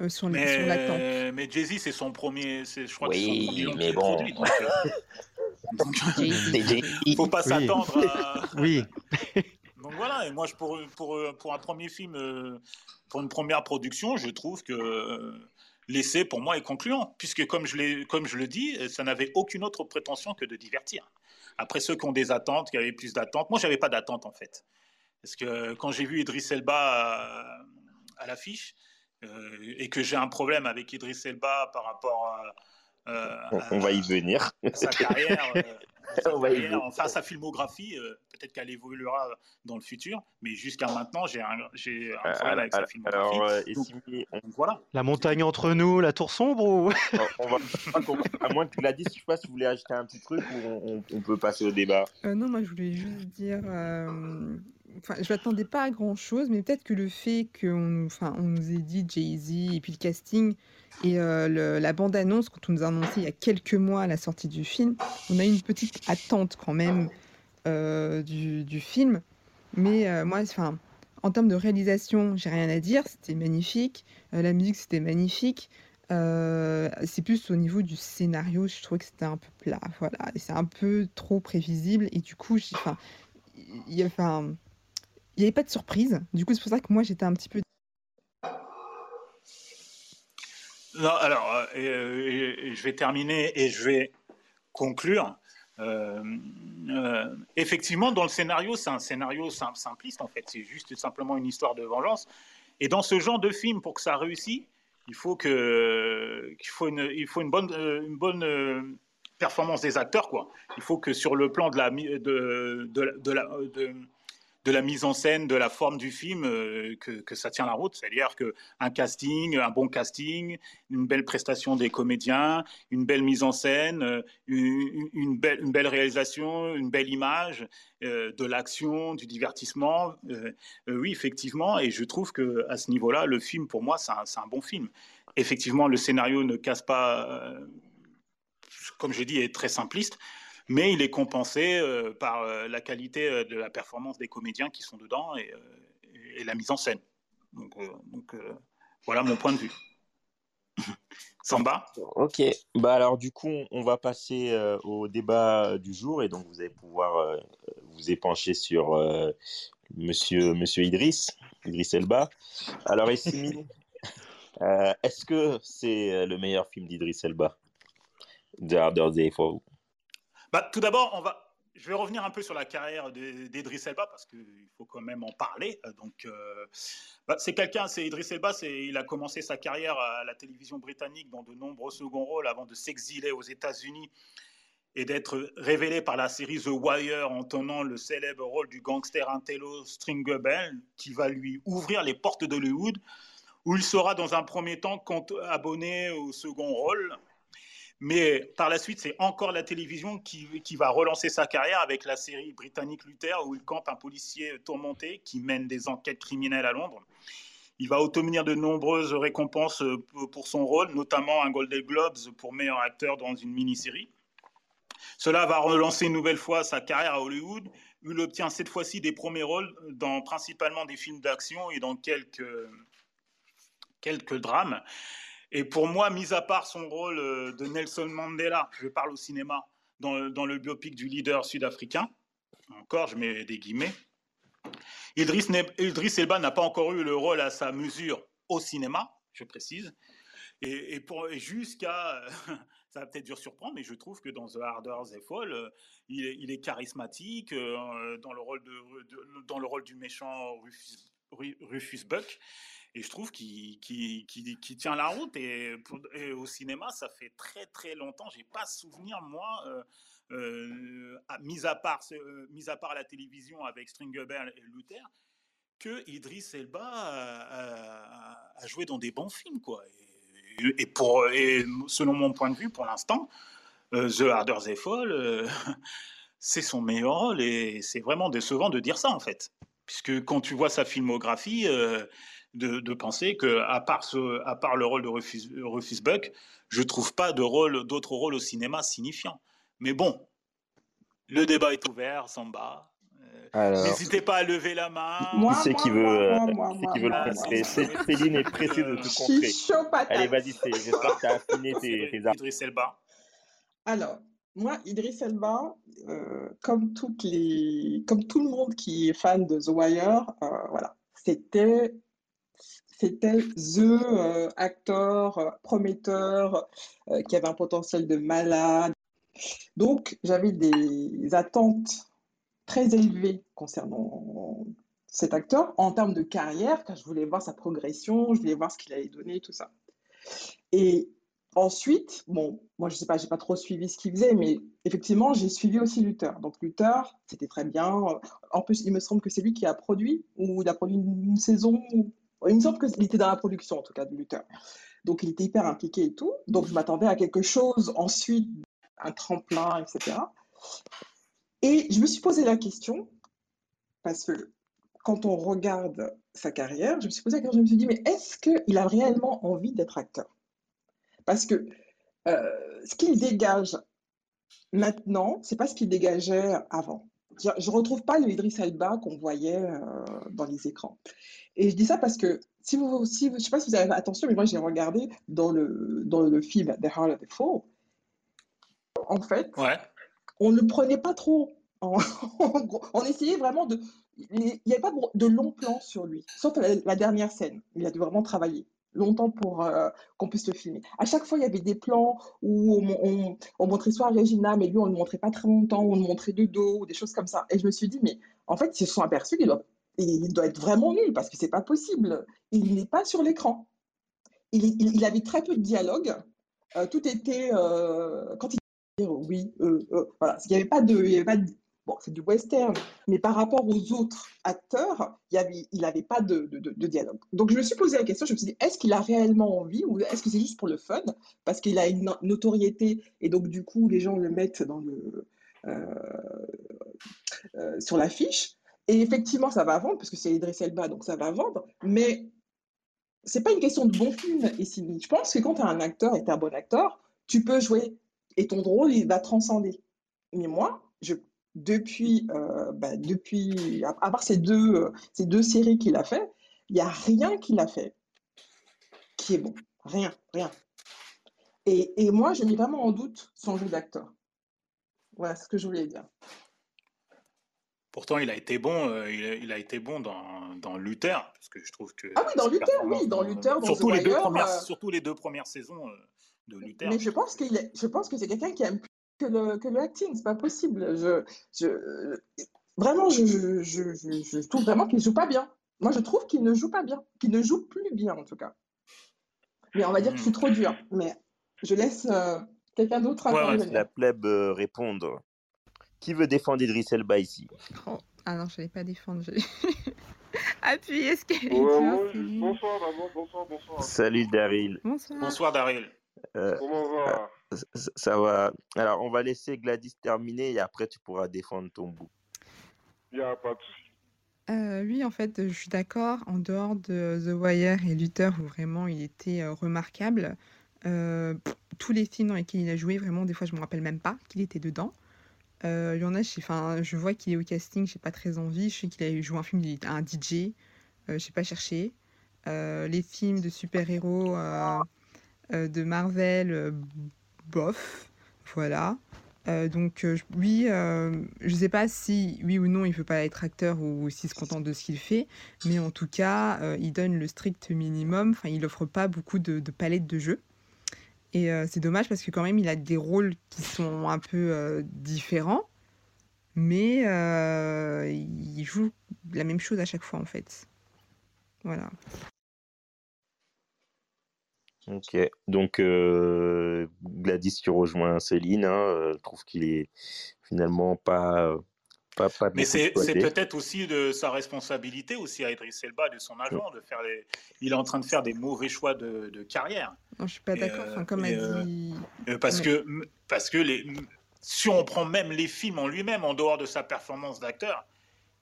euh, sur, mais, l'attente. Mais Jay-Z, c'est son premier, je crois oui, que c'est son mais bon. Produit, donc, euh, [laughs] [laughs] faut pas s'attendre à... [laughs] Oui. donc voilà, et moi, je, pour, pour, pour un premier film, pour une première production, je trouve que l'essai, pour moi, est concluant, puisque comme je, comme je le dis, ça n'avait aucune autre prétention que de divertir. Après, ceux qui ont des attentes, qui avaient plus d'attentes, moi, j'avais pas d'attente, en fait. Parce que quand j'ai vu Idriss Elba à, l'affiche, euh, et que j'ai un problème avec Idriss Elba par rapport à, euh, on, va y venir. sa carrière, euh, sa [laughs] enfin sa filmographie, peut-être qu'elle évoluera dans le futur, mais jusqu'à maintenant, j'ai un, j'ai un problème avec sa filmographie. Alors, voilà. La montagne entre nous, la tour sombre ou? [laughs] On va, À moins que tu l'as dit, je sais pas si vous voulez ajouter un petit truc ou on, peut passer au débat. non, moi je voulais juste dire Enfin, je m'attendais pas à grand chose, mais peut-être que le fait qu'on enfin, on nous ait dit Jay-Z et puis le casting et euh, la bande-annonce, quand on nous a annoncé il y a quelques mois la sortie du film, on a eu une petite attente quand même euh, du, film. Mais euh, moi, enfin, en termes de réalisation, j'ai rien à dire, c'était magnifique. la musique, c'était magnifique. c'est plus au niveau du scénario, je trouvais que c'était un peu plat, voilà, c'est un peu trop prévisible et du coup, enfin, il y enfin, il y avait pas de surprise. Du coup, c'est pour ça que moi j'étais un petit peu Non, alors, je vais terminer et je vais conclure. Euh, euh, effectivement, dans le scénario, c'est un scénario simpliste en fait. C'est juste simplement une histoire de vengeance. Et dans ce genre de film, pour que ça réussisse, il faut qu'il faut une il faut une bonne euh, une bonne performance des acteurs quoi. Il faut que sur le plan de la de de, de, la, de de la mise en scène, de la forme du film, euh, que, ça tient la route. C'est-à-dire qu'un casting, un bon casting, une belle prestation des comédiens, une belle mise en scène, euh, une, belle, réalisation, une belle image, euh, de l'action, du divertissement. oui, effectivement, et je trouve que à ce niveau-là, le film, pour moi, c'est un, un, bon film. Effectivement, le scénario ne casse pas, comme je dis, est très simpliste mais il est compensé euh, par euh, la qualité euh, de la performance des comédiens qui sont dedans et, la mise en scène. Donc, voilà mon point de vue. [laughs] Samba? Ok, bah alors du coup on va passer au débat du jour et donc vous allez pouvoir vous épancher sur monsieur, monsieur Idriss, Idriss Elba. Alors Essimi, [laughs] est-ce que c'est le meilleur film d'Idriss Elba? The Harder Day for vous bah, tout d'abord, je vais revenir un peu sur la carrière d'Idriss Elba parce qu'il faut quand même en parler. Donc, euh, bah, c'est quelqu'un, c'est Idriss Elba, il a commencé sa carrière à la télévision britannique dans de nombreux seconds rôles avant de s'exiler aux États-Unis et d'être révélé par la série The Wire en tenant le célèbre rôle du gangster intello Stringer Bell, qui va lui ouvrir les portes d'Hollywood, où il sera dans un premier temps abonné au second rôle mais par la suite, c'est encore la télévision qui, va relancer sa carrière avec la série britannique Luther, où il campe un policier tourmenté qui mène des enquêtes criminelles à Londres. Il va obtenir de nombreuses récompenses euh, pour son rôle, notamment un Golden Globes pour meilleur acteur dans une mini-série. Cela va relancer une nouvelle fois sa carrière à Hollywood, où il obtient cette fois-ci des premiers rôles dans principalement des films d'action et dans quelques, quelques drames. Et pour moi, mis à part son rôle euh, de Nelson Mandela, je parle au cinéma, dans, le biopic du leader sud-africain, encore, je mets des guillemets, Idriss, Elba n'a pas encore eu le rôle à sa mesure au cinéma, je précise. Et, et jusqu'à, [laughs] ça va peut-être dur surprendre, mais je trouve que dans The Harder They Fall, euh, il, est, il, est, charismatique euh, dans, le rôle du méchant Rufus Buck. Et je trouve qu'il tient la route. Et, au cinéma, ça fait très très longtemps. J'ai pas souvenir, moi, euh, euh, mis, à part, euh, mis à part la télévision avec Stringer Bell et Luther, que Idriss Elba a, joué dans des bons films. Et selon mon point de vue, pour l'instant, The Harder They Fall, [laughs] c'est son meilleur rôle. Et c'est vraiment décevant de dire ça, en fait. Puisque quand tu vois sa filmographie, de, penser que à part, ce, à part le rôle de Rufus, Buck, je trouve pas de rôle, d'autres rôles au cinéma signifiants. Mais bon, le débat est ouvert, Samba. Euh, n'hésitez pas à lever la main. Moi, qui c'est qui veut, qui veut le contrer Céline est pressée de te contrer. Allez, vas-y, j'espère que tu as affiné tes, tes Idriss Elba. Alors, moi, Idriss Elba, euh, comme, toutes les, comme tout le monde qui est fan de The Wire, euh, voilà, c'était c'était the euh, acteur euh, prometteur euh, qui avait un potentiel de malade. Donc, j'avais des attentes très élevées concernant cet acteur en termes de carrière, car je voulais voir sa progression, je voulais voir ce qu'il allait donner, tout ça. Et ensuite, bon, moi je sais pas, j'ai pas trop suivi ce qu'il faisait, mais effectivement, j'ai suivi aussi Luther. Donc Luther, c'était très bien. En plus, il me semble que c'est lui qui a produit, ou il a produit une saison il me semble qu'il était dans la production, en tout cas, de Luther. Donc, il était hyper impliqué et tout. Donc, je m'attendais à quelque chose ensuite, un tremplin, etc. Et je me suis posé la question, parce que quand on regarde sa carrière, je me suis posé la question, je me suis dit, mais est-ce qu'il a réellement envie d'être acteur? Parce que euh, ce qu'il dégage maintenant, c'est pas ce qu'il dégageait avant. Je ne retrouve pas le Idriss Elba qu'on voyait dans les écrans. Et je dis ça parce que, si vous, si, je ne sais pas si vous avez attention, mais moi j'ai regardé dans le, dans le film The Heart of the Fall. En fait, on ne le prenait pas trop. [laughs] on essayait vraiment de. Il n'y avait pas de long plan sur lui, sauf la, dernière scène. Il a dû vraiment travailler longtemps pour euh, qu'on puisse le filmer. À chaque fois, il y avait des plans où on, montrait soit Regina, mais lui, on ne le montrait pas très longtemps, on le montrait de dos, ou des choses comme ça. Et je me suis dit, mais en fait, ils se sont aperçus qu'il doit, il doit être vraiment nul, parce que c'est pas possible. Il n'est pas sur l'écran. Il, avait très peu de dialogue. Euh, tout était... Euh, quand il oui, voilà. Il n'y avait pas de, il y avait pas de Bon, c'est du western, mais par rapport aux autres acteurs, il n'avait pas de, dialogue. Donc je me suis posé la question, je me suis dit, est-ce qu'il a réellement envie ou est-ce que c'est juste pour le fun? Parce qu'il a une notoriété et donc du coup, les gens le mettent dans le, euh, euh, sur l'affiche. Et effectivement, ça va vendre, parce que c'est Idriss Elba, donc ça va vendre. Mais c'est pas une question de bon film ici. Je pense que quand tu es un acteur et tu un bon acteur, tu peux jouer et ton rôle, il va transcender. Mais moi, je depuis, euh, bah, depuis à, part ces deux, euh, ces deux séries qu'il a fait, il n'y a rien qu'il a fait qui est bon. Rien, rien. Et, et moi, j'ai mis vraiment en doute son jeu d'acteur. Voilà ce que je voulais dire. Pourtant, il a été bon, euh, il, a, été bon dans, dans, Luther, parce que je trouve que. Ah oui, dans Luther, oui, dans Luther, dans surtout, les deux premières, surtout les deux premières saisons de Luther. Mais je pense, qu'il je pense que c'est quelqu'un qui aime que le, que le acting, c'est pas possible. Je, je, vraiment, je, je, je, trouve vraiment qu'il joue pas bien. Moi, je trouve qu'il ne joue pas bien, qu'il ne joue plus bien en tout cas. Mais on va dire que je suis trop dur. Mais je laisse euh, quelqu'un d'autre ouais, La plèbe euh, répondre. Qui veut défendre Idriss Elba ici? Oh. Ah non, je n'allais pas défendre. [laughs] Appuyez ce qu'elle Bonsoir, bonsoir, bonsoir. Salut Daryl. Bonsoir. Bonsoir Daryl. Euh, Comment va? ça va. Alors, on va laisser Gladys terminer et après, tu pourras défendre ton bout. Il n'y a pas de souci. Euh, oui, en fait, je suis d'accord. En dehors de The Wire et Luther, où vraiment il était euh, remarquable, euh, tous les films dans lesquels il a joué, vraiment, des fois, je ne me rappelle même pas qu'il était dedans. Il y en a, je, je vois qu'il est au casting, je n'ai pas très envie. Je sais qu'il a joué un film, il était un DJ, je n'ai pas cherché. les films de super-héros de Marvel, bof, voilà. Euh, donc euh, oui, euh, je ne sais pas si oui ou non il veut pas être acteur ou s'il se contente de ce qu'il fait, mais en tout cas il donne le strict minimum. Enfin, il offre pas beaucoup de, de palettes de jeu. Et c'est dommage parce que quand même il a des rôles qui sont un peu différents, mais il joue la même chose à chaque fois en fait. Voilà. Ok, donc euh, Gladys, tu rejoins Céline, hein, euh, trouve qu'il est finalement pas. pas, pas Mais c'est peut-être aussi de sa responsabilité aussi à Idriss Elba, de son agent, de faire il est en train de faire des mauvais choix de, de carrière. Non, je suis pas d'accord, enfin, comme elle euh, dit. parce, que, parce que les, si on prend même les films en lui-même, en dehors de sa performance d'acteur,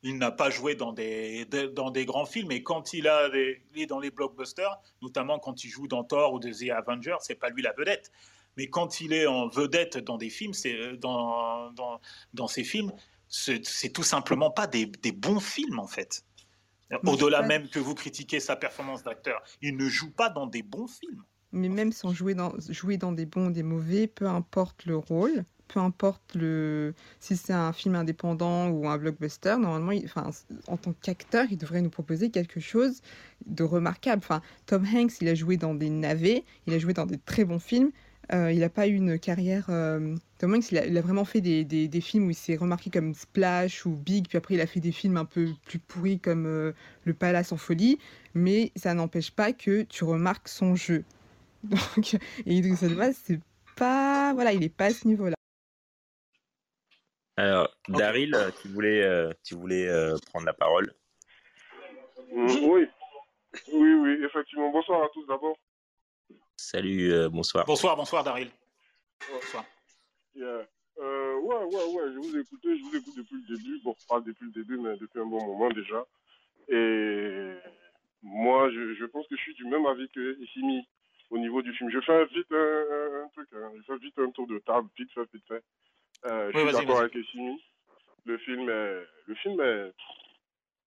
il n'a pas joué dans des, dans des grands films et quand il, a est dans les blockbusters, notamment quand il joue dans Thor ou The Avengers, c'est pas lui la vedette. Mais quand il est en vedette dans des films, c'est euh, dans, dans, dans ces films, c'est tout simplement pas des, des, bons films en fait. Au-delà même que vous critiquez sa performance d'acteur, il ne joue pas dans des bons films. Mais même sans jouer dans, jouer dans des bons ou des mauvais, peu importe le rôle, peu importe le, si c'est un film indépendant ou un blockbuster, normalement, enfin, en tant qu'acteur, il devrait nous proposer quelque chose de remarquable. Enfin, Tom Hanks, il a joué dans des navets, il a joué dans des très bons films. Euh, il n'a pas eu une carrière. Euh, Tom Hanks, il a, vraiment fait des, des, films où il s'est remarqué comme Splash ou Big, puis après il a fait des films un peu plus pourris comme euh, Le Palace en folie, mais ça n'empêche pas que tu remarques son jeu. [laughs] Donc, et Idris Elba, c'est pas. Voilà, il n'est pas à ce niveau-là. Alors, Daryl, euh, tu voulais, euh, tu voulais euh, prendre la parole mm, Oui, oui, oui, effectivement. Bonsoir à tous d'abord. Salut, bonsoir. Bonsoir, bonsoir, Daryl. Bonsoir. Yeah. ouais, ouais, ouais, je vous ai écouté, je vous écoute depuis le début. Bon, pas depuis le début, mais depuis un bon moment déjà. Et moi, je, je pense que je suis du même avis que Issimi au niveau du film. Je fais vite un, truc, hein. je fais vite un tour de table, vite fait, vite fait. Euh, je suis d'accord avec Essimi. le film est, le film est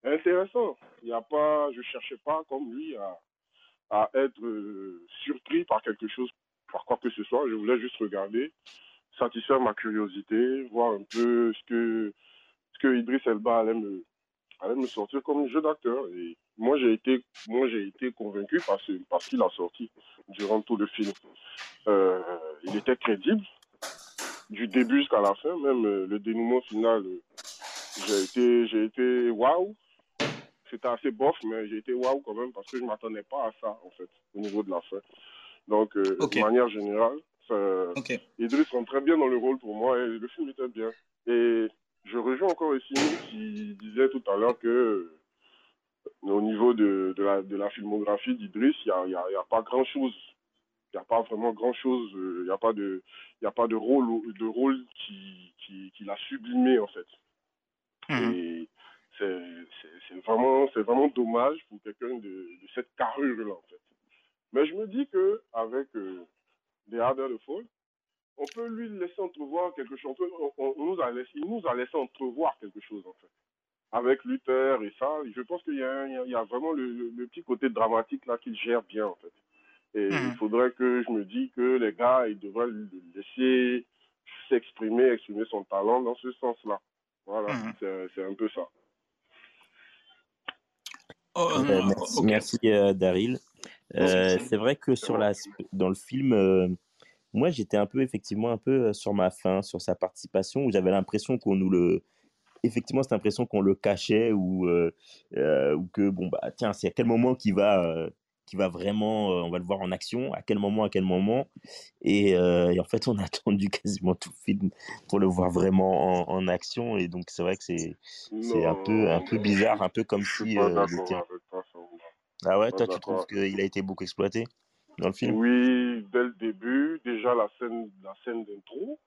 intéressant. Il y a pas, je cherchais pas comme lui à, à être euh, surpris par quelque chose, par quoi que ce soit. Je voulais juste regarder, satisfaire ma curiosité, voir un peu ce que, ce que Idriss Elba allait me, allait me sortir comme jeu d'acteur. Et moi, j'ai été, moi, j'ai été convaincu parce, parce qu'il a sorti durant tout le film. Euh, il était crédible du début jusqu'à la fin, même euh, le dénouement final. Euh, j'ai été, j'ai été waouh. C'était assez bof, mais j'ai été waouh quand même parce que je m'attendais pas à ça en fait au niveau de la fin. Donc, euh, de manière générale, ça, Idriss rentre très bien dans le rôle pour moi et le film était bien. Et je rejoins encore ici qui disait tout à l'heure que au niveau de, de, la, de la filmographie d'Idriss, il n'y a, y a, pas grand-chose. Il n'y a pas vraiment grand-chose. Il n'y a pas de, il a pas de rôle, de rôle qui, qui, qui l'a sublimé, en fait. Mhm. Et c'est vraiment, vraiment dommage pour quelqu'un de, de, cette carrure-là, en fait. Mais je me dis que avec euh, Harder the Fall, on peut lui laisser entrevoir quelque chose. On, nous a laissé, il nous a laissé entrevoir quelque chose, en fait avec Luther et ça, je pense qu'il y, y, a vraiment le, petit côté dramatique là qu'il gère bien en fait. Et il mhm. faudrait que je me dise que les gars, ils devraient le laisser s'exprimer, exprimer son talent dans ce sens-là. Voilà, mhm. c'est un peu ça. Oh, euh, merci, merci euh, Daryl. Euh, c'est vrai que sur la, dans le film, moi j'étais un peu effectivement un peu sur ma fin, sur sa participation, où j'avais l'impression qu'on nous le effectivement cette impression qu'on le cachait ou, euh, euh, ou que, bon, bah, tiens, c'est à quel moment qu'il va, euh, qui va vraiment, on va le voir en action, à quel moment, à quel moment. Et, en fait, [laughs] on a attendu quasiment tout le film pour le voir vraiment en, action. Et donc, c'est vrai que c'est, c'est un, peu, un peu bizarre, un peu comme si. ah ouais, toi, tu trouves qu'il a été beaucoup exploité dans le film? Oui, dès le début, déjà la scène, la scène d'intro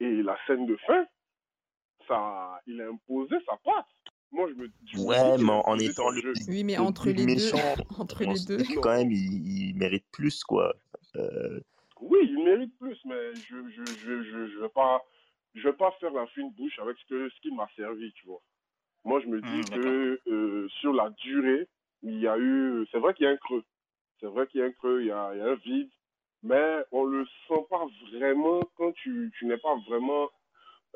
et la scène de fin il a imposé sa patte. Moi, je me, ouais, mais en, étant le, oui, mais [laughs] entre les deux, entre les deux, quand même, il, mérite plus, quoi. Euh, oui, il mérite plus, mais je, je, je, je, je vais pas, je vais pas faire la fine bouche avec ce que, ce qu'il m'a servi, tu vois. Moi, je me dis mmh, que euh, sur la durée, il y a eu, c'est vrai qu'il y a un creux, c'est vrai qu'il y a un creux, il y a, il y a un vide, mais on le sent pas vraiment quand tu, tu n'es pas vraiment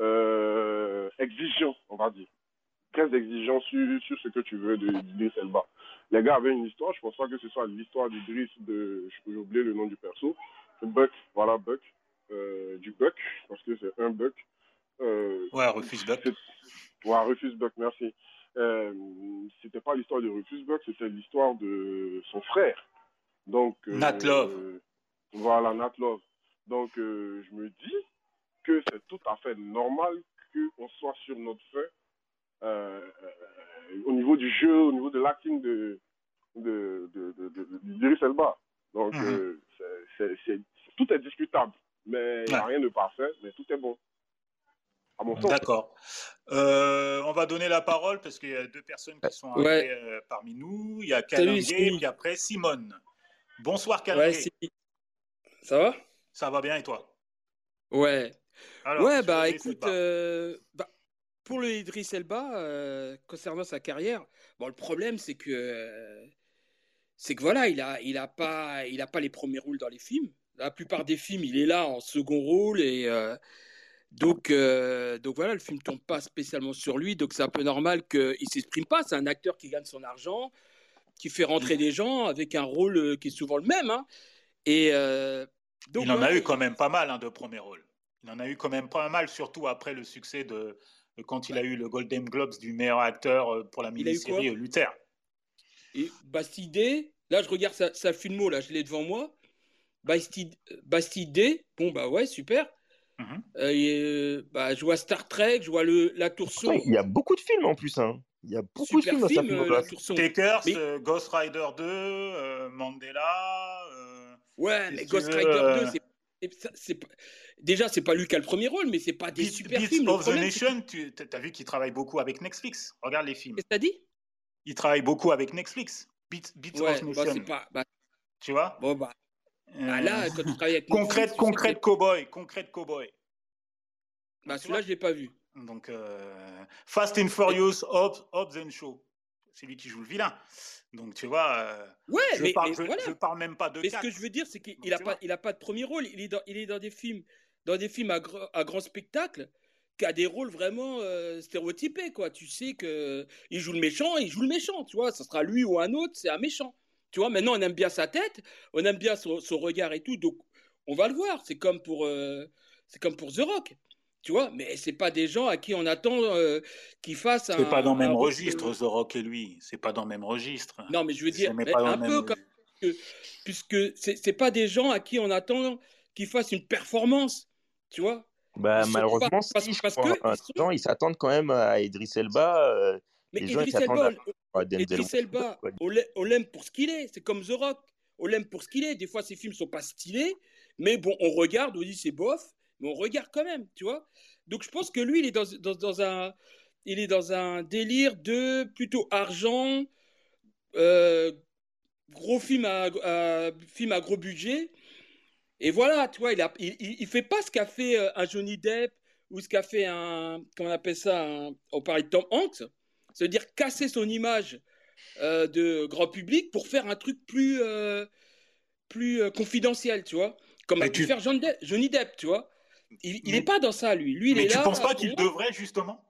euh, exigeant, on va dire. Très exigeant sur, sur ce que tu veux de d'Idriss Elba. Les gars avaient une histoire, je pense pas que ce soit l'histoire d'Idriss de, peux oublier le nom du perso, Buck, voilà Buck, euh, du Buck, parce que c'est un Buck. Euh, ouais, Rufus Buck. Ouais, Rufus Buck, merci. Euh, c'était pas l'histoire de Rufus Buck, c'était l'histoire de son frère. Donc, euh, Nat Love. voilà, Nat Love. Donc, je me dis, que c'est tout à fait normal qu'on soit sur notre fin au niveau du jeu, au niveau de l'acting de, de, de, de, Elba. Donc, mhm. euh, tout est discutable, mais il n'y a rien de parfait, mais tout est bon. D'accord. on va donner la parole parce qu'il y a deux personnes qui sont arrivées parmi nous. Il y a Calendrier et puis après Simone. Bonsoir Calendrier. Ça va? Ça va bien et toi? Ouais ouais, bah écoute, euh, bah, pour le Idriss Elba, euh, concernant sa carrière, bon, le problème c'est que euh, c'est que voilà, il a, il a pas, il a pas les premiers rôles dans les films. La plupart des films, il est là en second rôle et donc, donc voilà, le film tombe pas spécialement sur lui, donc c'est un peu normal qu'il s'exprime pas. C'est un acteur qui gagne son argent, qui fait rentrer des gens avec un rôle qui est souvent le même. Hein. Et donc, il en a eu quand même pas mal hein, de premiers rôles. Il en a eu quand même pas mal, surtout après le succès de, quand il a eu le Golden Globes du meilleur acteur euh, pour la mini-série euh, Luther. Et Bastide, là je regarde sa, sa filmo, là je l'ai devant moi. Bastide, Bastide, bon bah ouais, super. Mhm. Euh, bah, je vois Star Trek, je vois le, La Tour Il y a beaucoup de films en plus. Hein. Il y a beaucoup de films dans sa Takers, Ghost Rider 2, Mandela. ouais, mais Ghost Rider 2, c'est c'est déjà c'est pas lui qui a le premier rôle mais c'est pas des super films. Of the Nation tu as vu qu'il travaille beaucoup avec Netflix. Regarde les films. Qu'est-ce que t'as dit? Il travaille beaucoup avec Netflix. Beats, Beats of the bah, Nation. pas, bah, tu vois? Bon bah, bah là quand tu travailles avec [laughs] concrète concrète cowboy concrète cowboy. Bah celui-là je l'ai pas vu. Donc, euh, Fast and Furious, Hobbs, Hobbs and Show. C'est lui qui joue le vilain. Donc, tu vois. Euh, ouais, je mais, parle, je, parle même pas de. Mais ce que je veux dire, c'est qu'il n'a pas, il a pas de premier rôle. Il est dans, il est dans des films, dans des films à, à grand spectacle qui a des rôles vraiment euh, stéréotypés, quoi. Tu sais que il joue le méchant, il joue le méchant, tu vois. Ça sera lui ou un autre, c'est un méchant. Tu vois, maintenant on aime bien sa tête, on aime bien son, regard et tout, donc on va le voir. C'est comme pour, euh, c'est comme pour The Rock, tu vois. Mais c'est pas des gens à qui on attend euh, qu'ils fassent un. C'est pas dans le même registre, The Rock et lui. C'est pas dans le même registre. Non, mais je veux dire, un peu comme puisque c'est pas des gens à qui on attend qu'ils fassent une performance, tu vois. Bah, malheureusement, parce, si, parce que les gens ils s'attendent quand même à Idris Elba. Euh, mais les Idris gens, Elba, à, Elba, on l'aime pour ce qu'il est. C'est comme The Rock. On l'aime pour ce qu'il est. Des fois, ses films sont pas stylés, mais bon, on regarde, on dit c'est bof, mais on regarde quand même, tu vois. Donc, je pense que lui, il est dans, dans, dans un, il est dans un délire de plutôt argent, euh, gros film à, à, film à gros budget. Et voilà, tu vois, il, a, il, fait pas ce qu'a fait euh, un Johnny Depp ou ce qu'a fait un, comment on appelle ça, on parlait de Tom Hanks, c'est-à-dire casser son image euh, de grand public pour faire un truc plus, euh, plus confidentiel, tu vois, comme a pu faire Johnny Depp, tu vois. Il n'est pas dans ça, lui. lui il mais tu ne penses pas qu'il devrait justement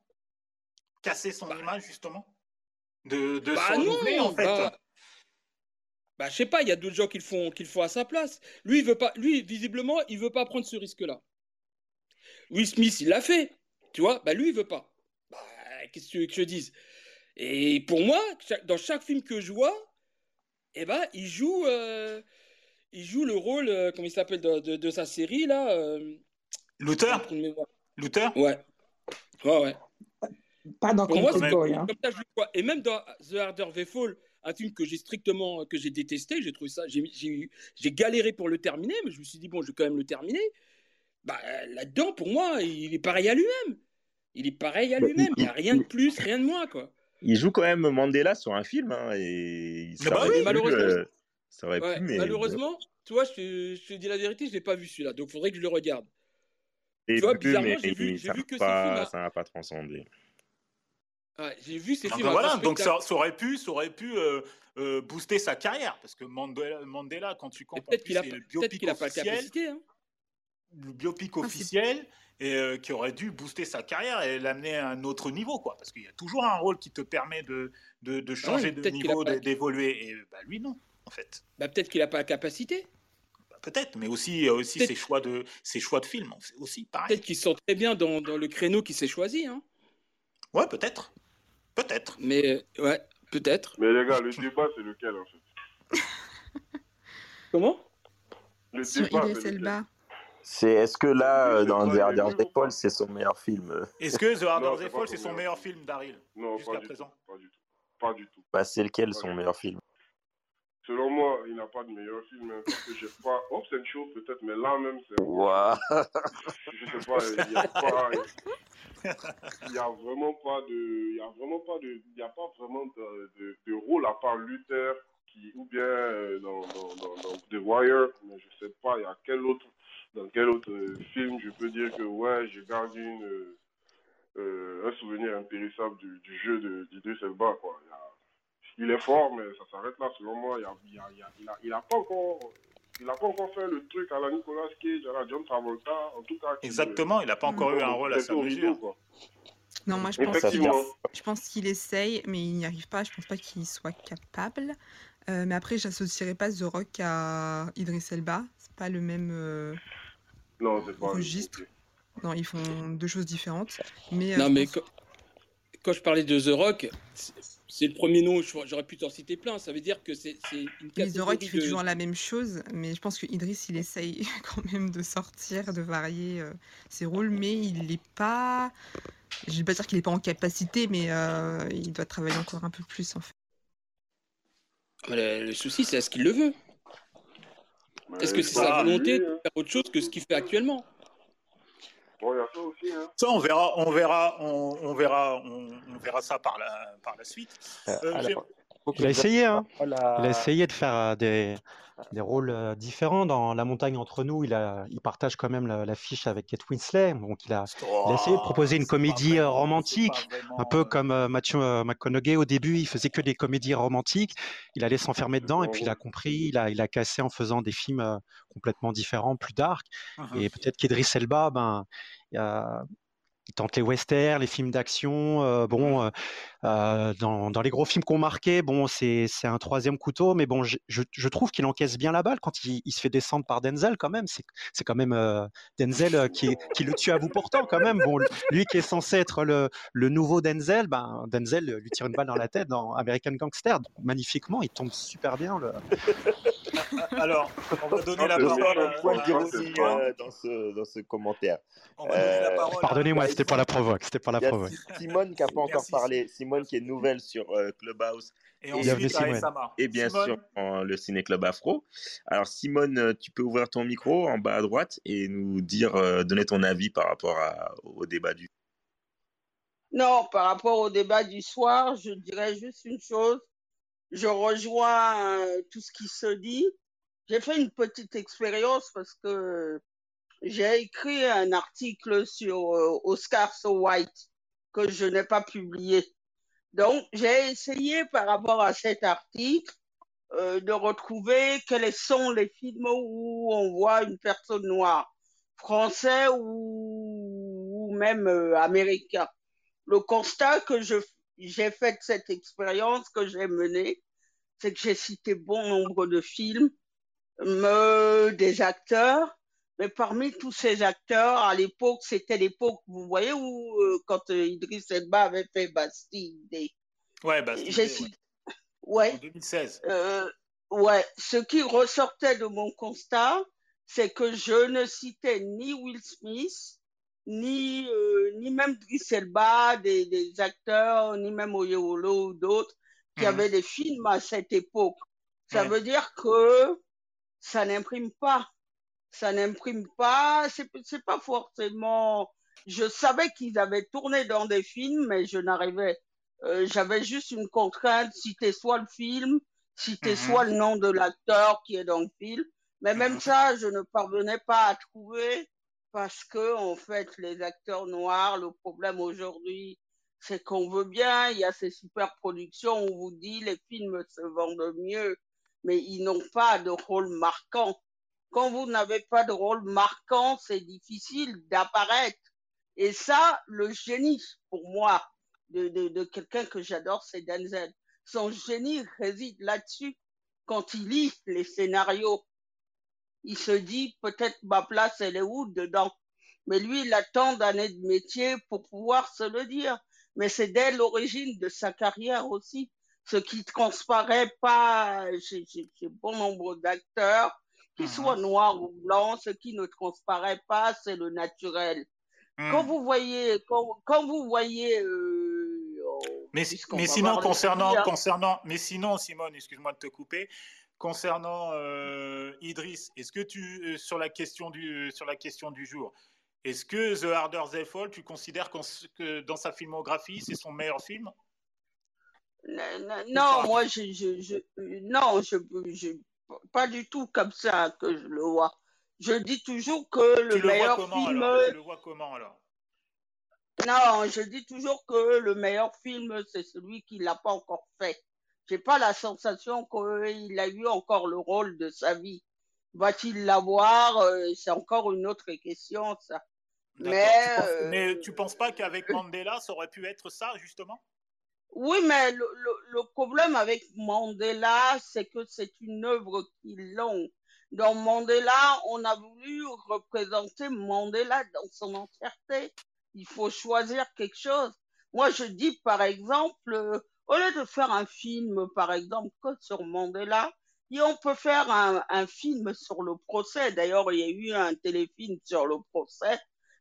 casser son bah. image, justement De, de bah non, en fait? bah, bah, je sais pas, il y a d'autres gens qui le font, qui font à sa place. Lui, il veut pas, lui, visiblement, il veut pas prendre ce risque-là. Will Smith, il l'a fait, tu vois? Bah, lui, il veut pas. Bah, qu'est-ce que tu veux que je dise? Et pour moi, dans chaque film que je vois, eh ben, il joue, euh, il joue le rôle, euh, comment il s'appelle, de, de, sa série là. Euh... Luther. Luther. Ouais. Ouais, ouais. Pas dans moi, Boy, hein. comme ça, je vois. Et même dans The Harder They Fall, un film que j'ai strictement que j'ai détesté. J'ai trouvé ça, j'ai galéré pour le terminer, mais je me suis dit bon, je vais quand même le terminer. Bah, là-dedans, pour moi, il est pareil à lui-même. Il est pareil à bah, lui-même. Il n'y a rien de plus, rien de moins, quoi. Il joue quand même Mandela sur un film, hein, et ça bah oui, malheureusement. Euh, ça aurait pu, mais... Malheureusement, tu vois, je te, je te, dis la vérité, je l'ai pas vu celui-là, donc il faudrait que je le regarde. Et tu vois, bizarrement, j'ai vu, vu, que pas, ça n'a pas transcendé j'ai vu ces films. Voilà, donc ça, aurait pu, ça aurait pu euh, euh, booster sa carrière parce que Mandela, Mandela quand tu comprends, peut-être qu'il a, le biopic a pas capacité, hein. le biopic ah, officiel et euh, qui aurait dû booster sa carrière et l'amener à un autre niveau, quoi. Parce qu'il y a toujours un rôle qui te permet de, de, de changer de niveau, d'évoluer. Et bah, lui, non, en fait. Bah, peut-être qu'il n'a pas la capacité. Peut-être, mais aussi, aussi ses choix de ses choix de film, aussi pareil. Peut-être qu'il sent très bien dans, dans le créneau qu'il s'est choisi. Hein. Ouais, peut-être. Peut-être. Mais ouais, peut-être. Mais les gars, le débat, c'est lequel en fait? [laughs] Comment? Le Sur débat, c'est lequel? C'est est-ce que là, dans The Harder Day Fall, c'est son meilleur film Est-ce que The Harder Day Fall, c'est son meilleur film, Daryl Non, jusqu'à présent? pas du tout. Pas du tout. Bah, c'est lequel son meilleur film? Selon moi, il n'a pas de meilleur film, hein, parce que j'ai pas. Hobbs and Show peut-être, mais là même, c'est. Wow. [laughs] Je sais pas, il n'y a pas. Il n'y a vraiment pas de, il y a vraiment pas de, il y a pas vraiment de, de, rôle à part Luther qui, ou bien euh, dans, dans, dans, The Wire, mais je sais pas, il y a quel autre, dans quel autre euh, film je peux dire que ouais, j'ai gardé une, euh, un souvenir impérissable du, du jeu d'Idris Elba, quoi. Il, est fort, mais ça s'arrête là, selon moi. Il a, il a, il a, il a pas encore il n'a pas encore fait le truc à la Nicolas Cage, à la John Travolta, en tout cas. Exactement, il n'a pas encore eu un rôle à sa mesure. Non, moi je pense, qu'il, je pense qu'il essaye, mais il n'y arrive pas. Je pense pas qu'il soit capable. Euh, mais après, j'associerai pas The Rock à Idris Elba. C'est pas le même euh, non, c'est pas registre. Non, ils font deux choses différentes. Mais, euh, non, mais quand, je parlais de The Rock, c'est le premier nom, j'aurais pu t'en citer plein. Ça veut dire que c'est une catégorie. il fait toujours la même chose, mais je pense que Idriss, il essaye [laughs] quand même de sortir, de varier euh, ses rôles, mais il n'est pas. Je ne vais pas dire qu'il n'est pas en capacité, mais euh, il doit travailler encore un peu plus en fait. Le, souci, c'est est-ce qu'il le veut? Est-ce que c'est sa volonté de faire autre chose que ce qu'il fait actuellement? Hein. ça on verra, on verra, on, verra, on, verra ça par la, par la suite. Euh, euh, il a essayé, hein. Il a essayé de faire euh, des, des rôles euh, différents. Dans La montagne entre nous, il, a, il partage quand même l'affiche avec Kate Winslet. Donc il a, essayé de proposer une comédie euh, romantique, un peu comme Matthew McConaughey au début, il faisait que des comédies romantiques. Il allait s'enfermer dedans et puis il a compris, il a, il a cassé en faisant des films complètement différents, plus dark. Uh-huh. Et peut-être qu'Idris Elba, ben, il y a, tente les westerns, les films d'action. Euh, bon, euh, euh, dans, dans, les gros films qu'on marquait, bon, c'est un troisième couteau, mais bon, je, je, trouve qu'il encaisse bien la balle quand il, il, se fait descendre par Denzel quand même. C'est quand même Denzel qui, qui, le tue à bout portant quand même. Bon, lui qui est censé être le, le nouveau Denzel, ben, Denzel lui tire une balle dans la tête dans American Gangster. magnifiquement, il tombe super bien. Le... Alors, on va donner la parole à, point dans, ce, dans ce commentaire. Pardonnez-moi c'était pas la provoque. C'était pas la provoque. Simone qui n'a pas encore parlé. Simone qui est nouvelle sur euh, Clubhouse. Et, et, et bien sûr le Ciné Club Afro. Alors Simone, euh, tu peux ouvrir ton micro en bas à droite et nous dire, euh, donner ton avis par rapport au débat du. Non, par rapport au débat du soir, je dirais juste une chose. Je rejoins tout ce qui se dit. J'ai fait une petite expérience parce que j'ai écrit un article sur euh, Oscar So White que je n'ai pas publié. Donc, j'ai essayé par rapport à cet article euh, de retrouver quels sont les films où on voit une personne noire, français ou, même euh, américain. Le constat que j'ai fait cette expérience que j'ai menée, c'est que j'ai cité bon nombre de films, des acteurs, mais parmi tous ces acteurs, à l'époque, c'était l'époque, vous voyez, où euh, quand euh, Idriss Elba avait fait Bastille. Ouais, Bastille. Ouais. En 2016. Euh, ouais. Ce qui ressortait de mon constat, c'est que je ne citais ni Will Smith, ni, ni même Idriss Elba, des, des, acteurs, ni même Oyewolo ou d'autres, qui mhm. avaient des films à cette époque. Ça veut dire que ça n'imprime pas ça n'imprime pas, c'est pas forcément. Je savais qu'ils avaient tourné dans des films, mais je n'arrivais. Euh, J'avais juste une contrainte, citer soit le film, citer mhm. soit le nom de l'acteur qui est dans le film. Mais même mhm. ça, je ne parvenais pas à trouver parce que, en fait, les acteurs noirs, le problème aujourd'hui, c'est qu'on veut bien, il y a ces super productions, on vous dit les films se vendent mieux, mais ils n'ont pas de rôle marquant quand vous n'avez pas de rôle marquant, c'est difficile d'apparaître. Et ça, le génie, pour moi, de, quelqu'un que j'adore, c'est Denzel. Son génie réside là-dessus. Quand il lit les scénarios, il se dit peut-être ma place, elle est où dedans? Mais lui, il a tant d'années de métier pour pouvoir se le dire. Mais c'est dès l'origine de sa carrière aussi. Ce qui transparaît pas chez bon nombre d'acteurs, qu'il soit noir ou blanc, ce qui ne transparaît pas, c'est le naturel. Quand mmh. vous voyez, quand, vous voyez. Euh, mais, mais sinon, concernant, concernant, mais sinon, Simone, excuse-moi de te couper. Concernant euh, Idriss, est-ce que tu, euh, sur la question du, sur la question du jour, est-ce que The Harder They Fall, tu considères que dans sa filmographie, c'est son meilleur film? Non, moi, je, je, je, non, je, je, pas du tout comme ça que je le vois. Je dis toujours que le meilleur film. le vois comment alors? Non, je dis toujours que le meilleur film, c'est celui qui l'a pas encore fait. J'ai pas la sensation qu'il a eu encore le rôle de sa vie. Va-t-il l'avoir euh, C'est encore une autre question, ça. Mais, tu penses, mais tu penses pas qu'avec Mandela, ça aurait pu être ça, justement? Oui, mais le, le, problème avec Mandela, c'est que c'est une œuvre qui longue. Dans Mandela, on a voulu représenter Mandela dans son entièreté. Il faut choisir quelque chose. Moi, je dis, par exemple, euh, au lieu de faire un film, par exemple, que sur Mandela, et on peut faire un, un film sur le procès. D'ailleurs, il y a eu un téléfilm sur le procès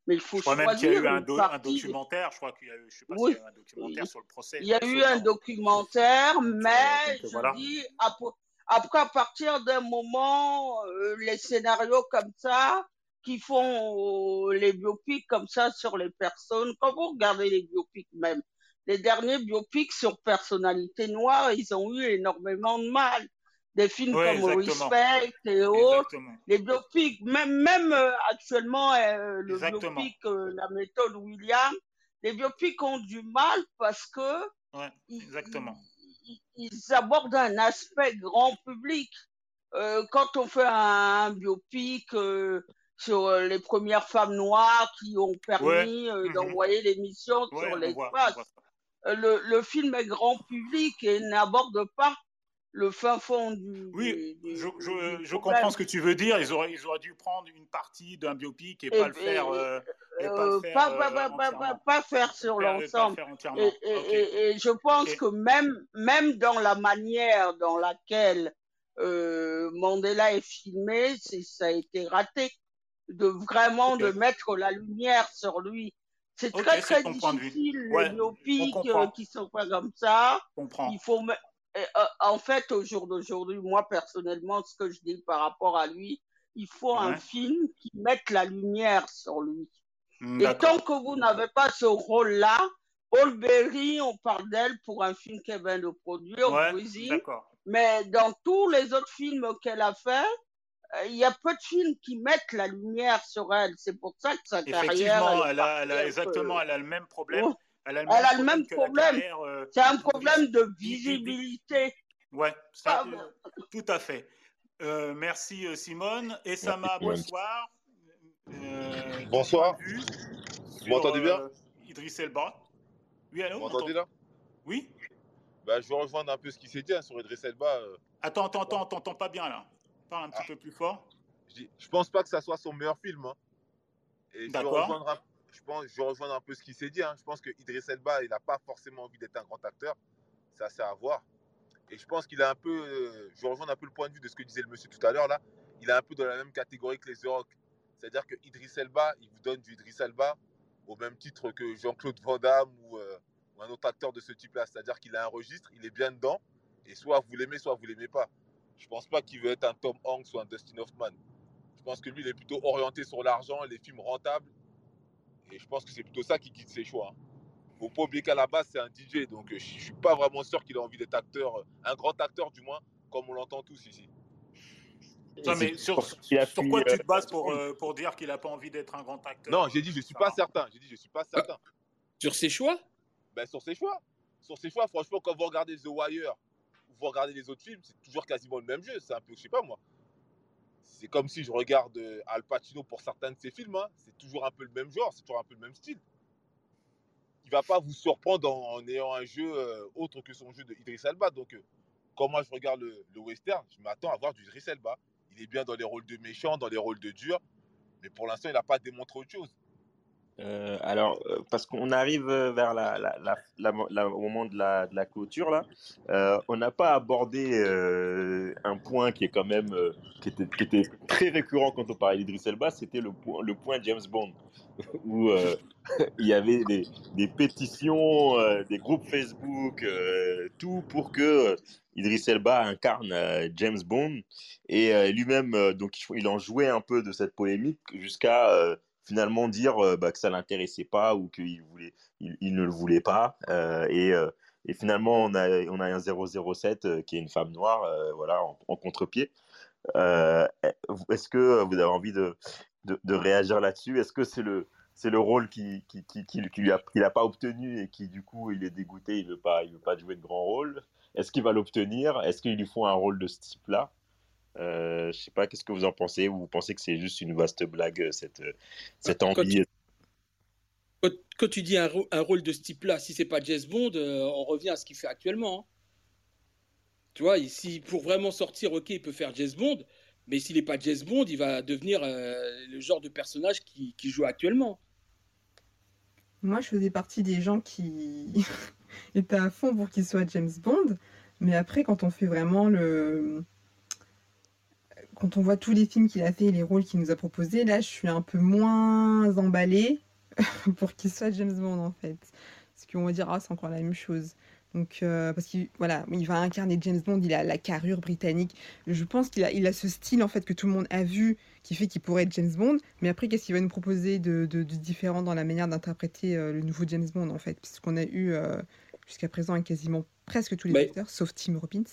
mais il faut je crois même qu'il y a eu un, documentaire, je crois qu'il y a eu, je sais pas oui. y a eu un documentaire sur le procès. Il y a eu un documentaire, mais je dis, après, à partir d'un moment, euh, les scénarios comme ça, qui font euh, les biopics comme ça sur les personnes, quand vous regardez les biopics même, les derniers biopics sur personnalités noires, ils ont eu énormément de mal. des films comme Respect et autres, les biopics, même, même euh, actuellement euh, le biopic La méthode William, les biopics ont du mal parce que exactement. Ils, abordent un aspect grand public. quand on fait un, biopic sur les premières femmes noires qui ont permis mhm. d'envoyer l'émission sur l'espace, le, le film est grand public et n'aborde pas le fin fond du. Oui, je, je, comprends ce que tu veux dire. Ils auraient, ils auraient dû prendre une partie d'un biopic et, pas le faire. pas, faire, sur l'ensemble. Et, je pense que même, même dans la manière dans laquelle euh, Mandela est filmé, ça a été raté de vraiment de mettre la lumière sur lui. C'est très très difficile les biopics euh, qui sont pas comme ça. Il faut euh, en fait, au jour d'aujourd'hui, moi personnellement, ce que je dis par rapport à lui, il faut un film qui mette la lumière sur lui. Hmm, Et tant que vous n'avez pas ce rôle-là, Paul Berry, on parle d'elle pour un film qu'elle vient de produire, mais dans tous les autres films qu'elle a fait, euh, il y a peu de films qui mettent la lumière sur elle. C'est pour ça que sa carrière. Effectivement, elle, a, exactement, elle a le même problème. Elle a le même, problème. Euh, c'est un problème de visibilité. Ouais, tout à fait. Euh, merci euh, Simone. Et Sama, bonsoir. bonsoir. Vous m'entendez bien Idriss Elba. Oui, allô Vous m'entendez là? Oui bah, Je vais rejoindre un peu ce qui s'est dit hein, sur Idriss Elba. Attends, attends, attends, t'entends pas bien là. Parle un petit ah. peu plus fort. Je, je pense pas que ça soit son meilleur film. Hein. D'accord je pense, je rejoins un peu ce qui s'est dit. Hein. Je pense que Idriss Elba, il n'a pas forcément envie d'être un grand acteur. Ça, c'est à voir. Et je pense qu'il a un peu, euh, je rejoins un peu le point de vue de ce que disait le monsieur tout à l'heure là. Il est un peu dans la même catégorie que les The Rock. C'est-à-dire que Idriss Elba, il vous donne du Idriss Elba au même titre que Jean-Claude Van Damme ou, euh, ou, un autre acteur de ce type-là. C'est-à-dire qu'il a un registre, il est bien dedans, et soit vous l'aimez, soit vous l'aimez pas. Je pense pas qu'il veut être un Tom Hanks ou un Dustin Hoffman. Je pense que lui, il est plutôt orienté sur l'argent, les films rentables, et je pense que c'est plutôt ça qui guide ses choix. Il ne faut pas oublier qu'à la base, c'est un DJ. Donc, euh, je ne suis pas vraiment sûr qu'il a envie d'être acteur, euh, un grand acteur du moins, comme on l'entend tous ici. Non, mais sur, quoi tu te bases pour, euh, pour dire qu'il n'a pas envie d'être un grand acteur? Non, j'ai dit je ne suis pas certain. J'ai dit je suis pas certain. Sur ses choix? Ben, Sur ses choix. Sur ses choix, franchement, quand vous regardez The Wire vous regardez les autres films, c'est toujours quasiment le même jeu. C'est un peu, je sais pas moi, c'est comme si je regarde euh, Al Pacino pour certains de ses films. Hein. C'est toujours un peu le même genre, c'est toujours un peu le même style. Il va pas vous surprendre en, ayant un jeu euh, autre que son jeu de Idris Elba. Donc, euh, quand moi je regarde le, western, je m'attends à voir du Idris Elba. Il est bien dans les rôles de méchant, dans les rôles de dur, mais pour l'instant, il n'a pas démontré autre chose. Euh, alors, euh, parce qu'on arrive vers la, au moment de la, clôture, là, euh, on n'a pas abordé un point qui est quand même qui était, très récurrent quand on parlait d'Idris Elba, c'était le, point, James Bond, [laughs] où [laughs] il y avait des, des pétitions, des groupes Facebook, tout pour que Idris Elba incarne James Bond, et lui-même, donc il en jouait un peu de cette polémique jusqu'à finalement dire euh, bah, que ça l'intéressait pas ou qu'il ne le voulait pas. Euh, et, euh, et, finalement, on a, un 007 qui est une femme noire, voilà, en, contre-pied. Est-ce que vous avez envie de, réagir là-dessus? Est-ce que c'est le rôle qu'il qui, pas obtenu et qui du coup il est dégoûté, il veut pas, veut pas jouer de grand rôle? Est-ce qu'il va l'obtenir? Est-ce qu'il lui faut un rôle de ce type-là? Euh, je sais pas, qu'est-ce que vous en pensez? Ou vous pensez que c'est juste une vaste blague, euh, cette, euh, cette envie quand tu, dis un, un, rôle de ce type-là, si c'est pas James Bond, on revient à ce qu'il fait actuellement. Hein. Tu vois, si pour vraiment sortir, ok, il peut faire James Bond, mais s'il n'est pas James Bond, il va devenir le genre de personnage qui, qui, joue actuellement. Moi, je faisais partie des gens qui [laughs] étaient à fond pour qu'il soit James Bond, mais après, quand on fait vraiment le quand on voit tous les films qu'il a fait et les rôles qu'il nous a proposés, là, je suis un peu moins emballée [laughs] pour qu'il soit James Bond, en fait. Parce qu'on va dire, ah, c'est encore la même chose. Donc, euh, parce qu'il voilà, il va incarner James Bond, il a la carrure britannique. Je pense qu'il a, il a ce style, en fait, que tout le monde a vu, qui fait qu'il pourrait être James Bond. Mais après, qu'est-ce qu'il va nous proposer de, différent dans la manière d'interpréter euh, le nouveau James Bond, en fait? Puisqu'on a eu... Euh, jusqu'à présent avec quasiment presque tous les acteurs, sauf Tim Robbins.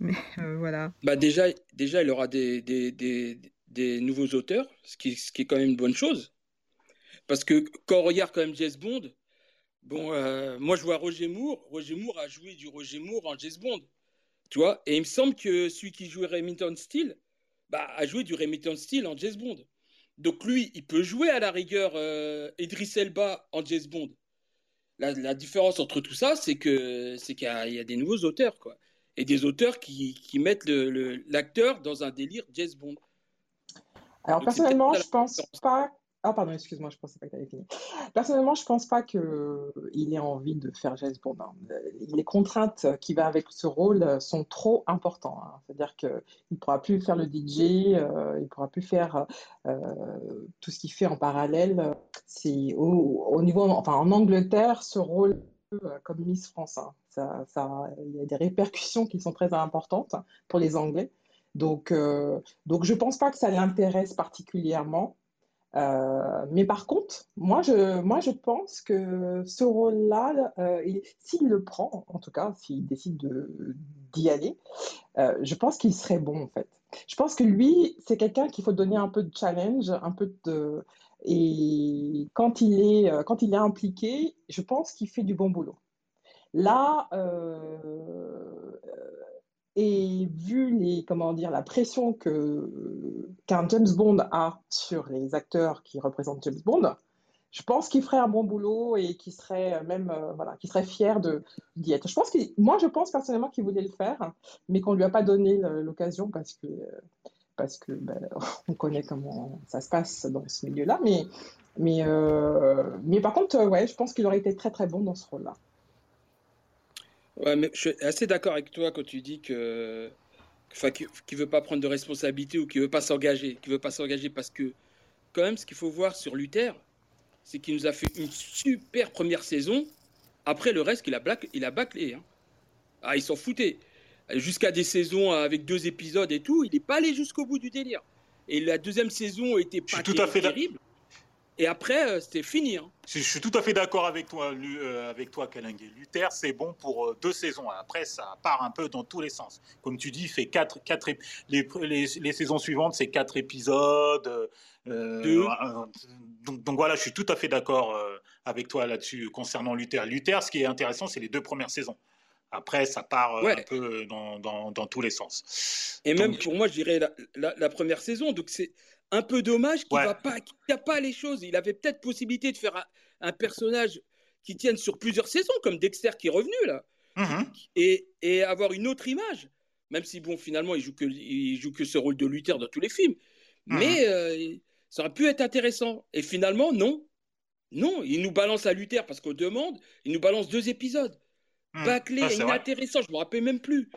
Mais voilà. Bah déjà, déjà, il aura des, des, des, nouveaux auteurs, ce qui, ce qui est quand même une bonne chose. Parce que quand on regarde quand même James Bond, bon, moi je vois Roger Moore. Roger Moore a joué du Roger Moore en James Bond. Tu vois Et il me semble que celui qui jouait Remington Steele bah, a joué du Remington Steele en James Bond. Donc lui, il peut jouer à la rigueur euh, Idris Elba en James Bond. La, différence entre tout ça, c'est que c'est qu'il y, a des nouveaux auteurs, quoi, et des auteurs qui, qui mettent l'acteur dans un délire James Bond. Alors personnellement, je pense pas ah, pardon, excuse-moi, je pensais pas que tu fini. Personnellement, je pense pas qu'il ait envie de faire James Bond. Hein. Les contraintes qui vont avec ce rôle sont trop importantes. Hein. C'est-à-dire qu'il ne pourra plus faire le DJ, euh, il ne pourra plus faire euh, tout ce qu'il fait en parallèle. C'est au, niveau, enfin, en Angleterre, ce rôle euh, comme Miss France. Hein. Ça, ça, il y a des répercussions qui sont très importantes pour les Anglais. Donc, donc je ne pense pas que ça l'intéresse particulièrement. Euh, mais par contre, moi je, moi, je pense que ce rôle-là, euh, s'il le prend, en tout cas, s'il décide d'y aller, euh, je pense qu'il serait bon, en fait. Je pense que lui, c'est quelqu'un qu'il faut donner un peu de challenge, un peu de... Et quand il est, quand il est impliqué, je pense qu'il fait du bon boulot. Là, et vu la pression que, qu'un James Bond a sur les acteurs qui représentent James Bond, je pense qu'il ferait un bon boulot et qu'il serait euh, serait fier d'y être. Moi, je pense personnellement qu'il voulait le faire, mais qu'on ne lui a pas donné l'occasion parce que, que ben, [laughs] on connaît comment ça se passe dans ce milieu-là. Mais, euh, par contre, je pense qu'il aurait été très très bon dans ce rôle-là. Ouais, mais je suis assez d'accord avec toi quand tu dis que. Enfin, qu'il ne veut pas prendre de responsabilité ou qu'il ne veut pas s'engager. Qu'il veut pas s'engager parce que, quand même, ce qu'il faut voir sur Luther, c'est qu'il nous a fait une super première saison. Après, le reste, il a, black, il a bâclé. Hein. Ah, ils s'en foutaient. Jusqu'à des saisons avec deux épisodes et tout, il n'est pas allé jusqu'au bout du délire. Et la deuxième saison était pas tout à fait terrible. Et après, euh, c'était fini. Hein. Je, suis tout à fait d'accord avec toi, euh, avec toi, Luther, c'est bon pour euh, deux saisons. Après, ça part un peu dans tous les sens. Comme tu dis, il fait quatre, quatre les, les, saisons suivantes, c'est quatre épisodes. donc, donc, voilà, je suis tout à fait d'accord avec toi là-dessus concernant Luther. Luther, ce qui est intéressant, c'est les deux premières saisons. Après, ça part un peu dans, dans, dans, tous les sens. Et même pour moi, je dirais la, la première saison. Donc c'est un peu dommage qu'il n'a pas, pas les choses. Il avait peut-être possibilité de faire un, personnage qui tienne sur plusieurs saisons, comme Dexter qui est revenu là, mmh et, et, avoir une autre image. Même si bon, finalement, il joue que il joue que ce rôle de Luther dans tous les films, mmh mais euh, ça aurait pu être intéressant. Et finalement, non, non, il nous balance à Luther parce qu'on demande, il nous balance deux épisodes. Mmh. Bâclé, ah, inintéressant, je me rappelle même plus.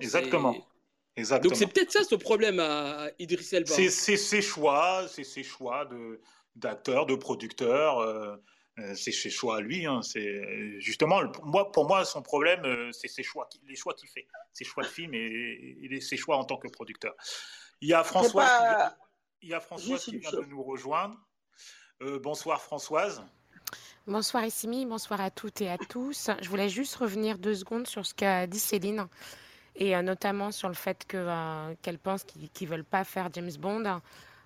Exactement. Donc c'est peut-être ça ce problème à Idriss Elba. C'est ses choix, c'est ses choix de d'acteur, de producteur. Euh, euh, c'est ses choix à lui. Hein. c'est justement moi pour moi son problème euh, c'est ses choix, les choix qu'il fait, ses choix de film et, ses choix en tant que producteur. Il y a François, qui, il y a François qui vient de nous rejoindre. bonsoir Françoise. Bonsoir Issimi, bonsoir à toutes et à tous. Je voulais juste revenir deux secondes sur ce qu'a dit Céline et euh, notamment sur le fait que, euh, qu'elle pense qu'ils ne veulent pas faire James Bond.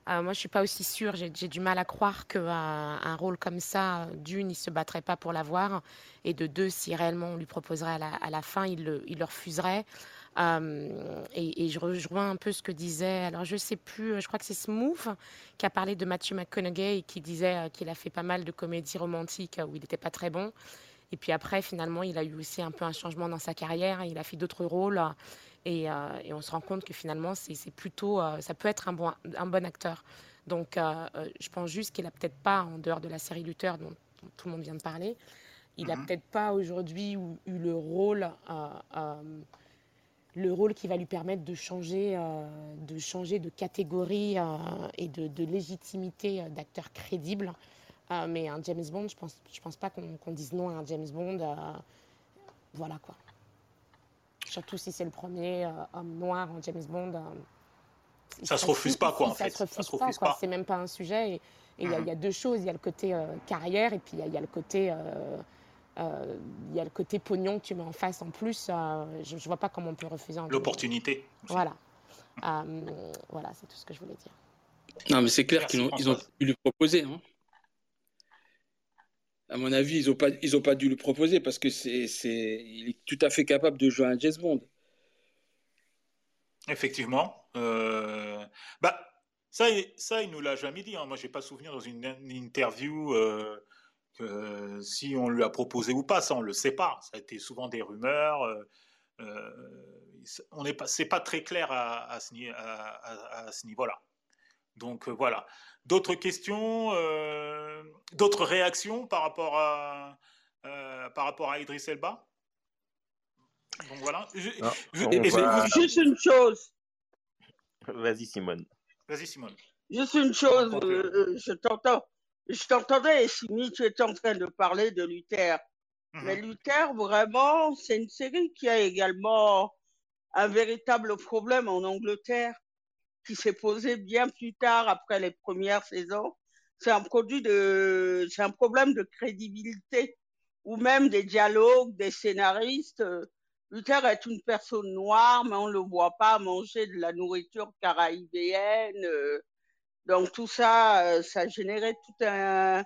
Euh, moi, je suis pas aussi sûre. J'ai, du mal à croire qu'un un rôle comme ça, d'une, il se battrait pas pour l'avoir, et de deux, si réellement on lui proposerait à la, fin, il le, il le refuserait. et, je rejoins un peu ce que disait, alors je sais plus, je crois que c'est Smooth qui a parlé de Matthew McConaughey et qui disait qu'il a fait pas mal de comédies romantiques où il n'était pas très bon. Et puis après, finalement, il a eu aussi un peu un changement dans sa carrière. Il a fait d'autres rôles. Et, euh, on se rend compte que finalement, c'est plutôt, euh, ça peut être un bon, un bon acteur. Donc, euh, je pense juste qu'il n'a peut-être pas, en dehors de la série Luther dont, tout le monde vient de parler, il n'a mhm. peut-être pas aujourd'hui eu le rôle, le rôle qui va lui permettre de changer, de changer de catégorie et de, de légitimité d'acteur crédible. Euh, mais un James Bond, je pense, je pense pas qu'on dise non à un James Bond. Euh, voilà quoi. Surtout si c'est le premier euh, homme noir en James Bond. ça se refuse pas quoi en fait. Ça se refuse, pas. C'est même pas un sujet. Et il y, a deux choses. Il y a le côté carrière et puis il y, a le côté il y a le côté pognon que tu mets en face en plus. je ne vois pas comment on peut refuser. L'opportunité. Voilà. voilà, c'est tout ce que je voulais dire. Non, mais c'est clair qu'ils ont, ils ont dû lui proposer. Hein. À mon avis, ils n'ont pas, ils ont pas dû lui proposer parce que c'est, c'est, il est tout à fait capable de jouer un James Bond. Effectivement. Euh, bah, ça, ça, il nous l'a jamais dit. Hein. Moi, j'ai pas souvenir dans une, interview euh, que si on lui a proposé ou pas. Ça, on le sait pas. Ça a été souvent des rumeurs. Euh, on n'est pas, c'est pas très clair à ce niveau-là. Donc voilà. D'autres questions, d'autres réactions par rapport à par rapport à Idriss Elba? Donc voilà. Juste une chose. Vas-y, Simone. Vas-y, Simone. Juste une chose. Euh, euh, je t'entends. Je t'entendais, Simi, tu étais en train de parler de Luther. Mhm. Mais Luther, vraiment, c'est une série qui a également un véritable problème en Angleterre, qui s'est posé bien plus tard après les premières saisons. C'est un produit de, c'est un problème de crédibilité, ou même des dialogues, des scénaristes. Luther est une personne noire, mais on le voit pas manger de la nourriture caraïbéenne. Euh. donc tout ça, ça générait tout un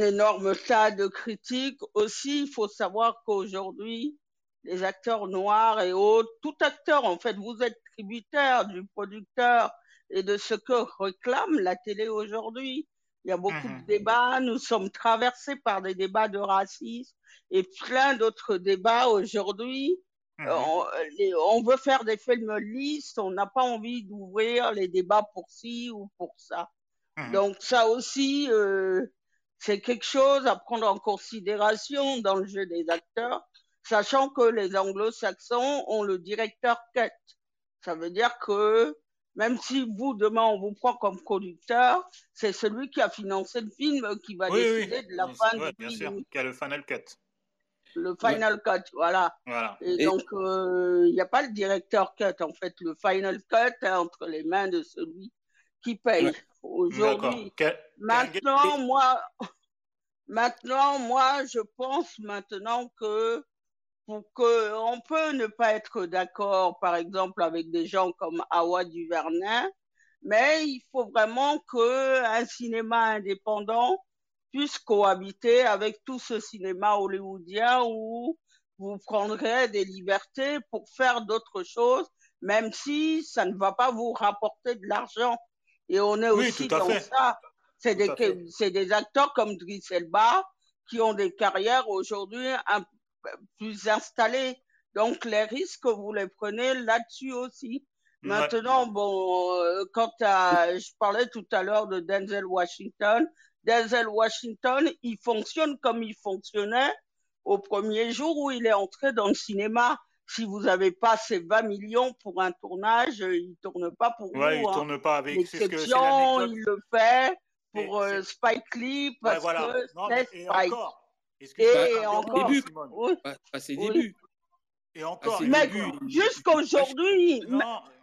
énorme tas de critiques. Aussi, il faut savoir qu'aujourd'hui, les acteurs noirs et autres, tout acteur, en fait, vous êtes tributaire du producteur et de ce que réclame la télé aujourd'hui. Il y a beaucoup de mhm. débats, nous sommes traversés par des débats de racisme et plein d'autres débats aujourd'hui. Mhm. On, veut faire des films listes, on n'a pas envie d'ouvrir les débats pour ci ou pour ça. Mhm. Donc ça aussi, euh, c'est quelque chose à prendre en considération dans le jeu des acteurs, sachant que les anglo-saxons ont le directeur cut. Ça veut dire que même si vous, demain, on vous prend comme producteur, c'est celui qui a financé le film qui va décider de la fin du bien sûr, qui a le final cut. Le final cut, voilà. Et, donc, euh, il n'y a pas le directeur cut, en fait. Le final cut est entre les mains de celui qui paye. Aujourd'hui, maintenant, moi, [laughs] maintenant, moi, je pense maintenant que pour que on peut ne pas être d'accord, par exemple, avec des gens comme Awa Duvernay, mais il faut vraiment que un cinéma indépendant puisse cohabiter avec tout ce cinéma hollywoodien où vous prendrez des libertés pour faire d'autres choses, même si ça ne va pas vous rapporter de l'argent. Et on est aussi dans ça. C'est des, des acteurs comme Driss Elba qui ont des carrières aujourd'hui un plus installés. Donc, les risques, vous les prenez là-dessus aussi. Maintenant, bon, euh, quand je parlais tout à l'heure de Denzel Washington, Denzel Washington, il fonctionne comme il fonctionnait au premier jour où il est entré dans le cinéma. Si vous n'avez pas ces 20 millions pour un tournage, il tourne pas pour ouais, vous. Il hein. tourne pas avec. L'exception, il le fait pour euh, Spike Lee parce voilà. que c'est Spike. Encore, et encore, début. Oui. à ses débuts. Et encore, mais jusqu'aujourd'hui,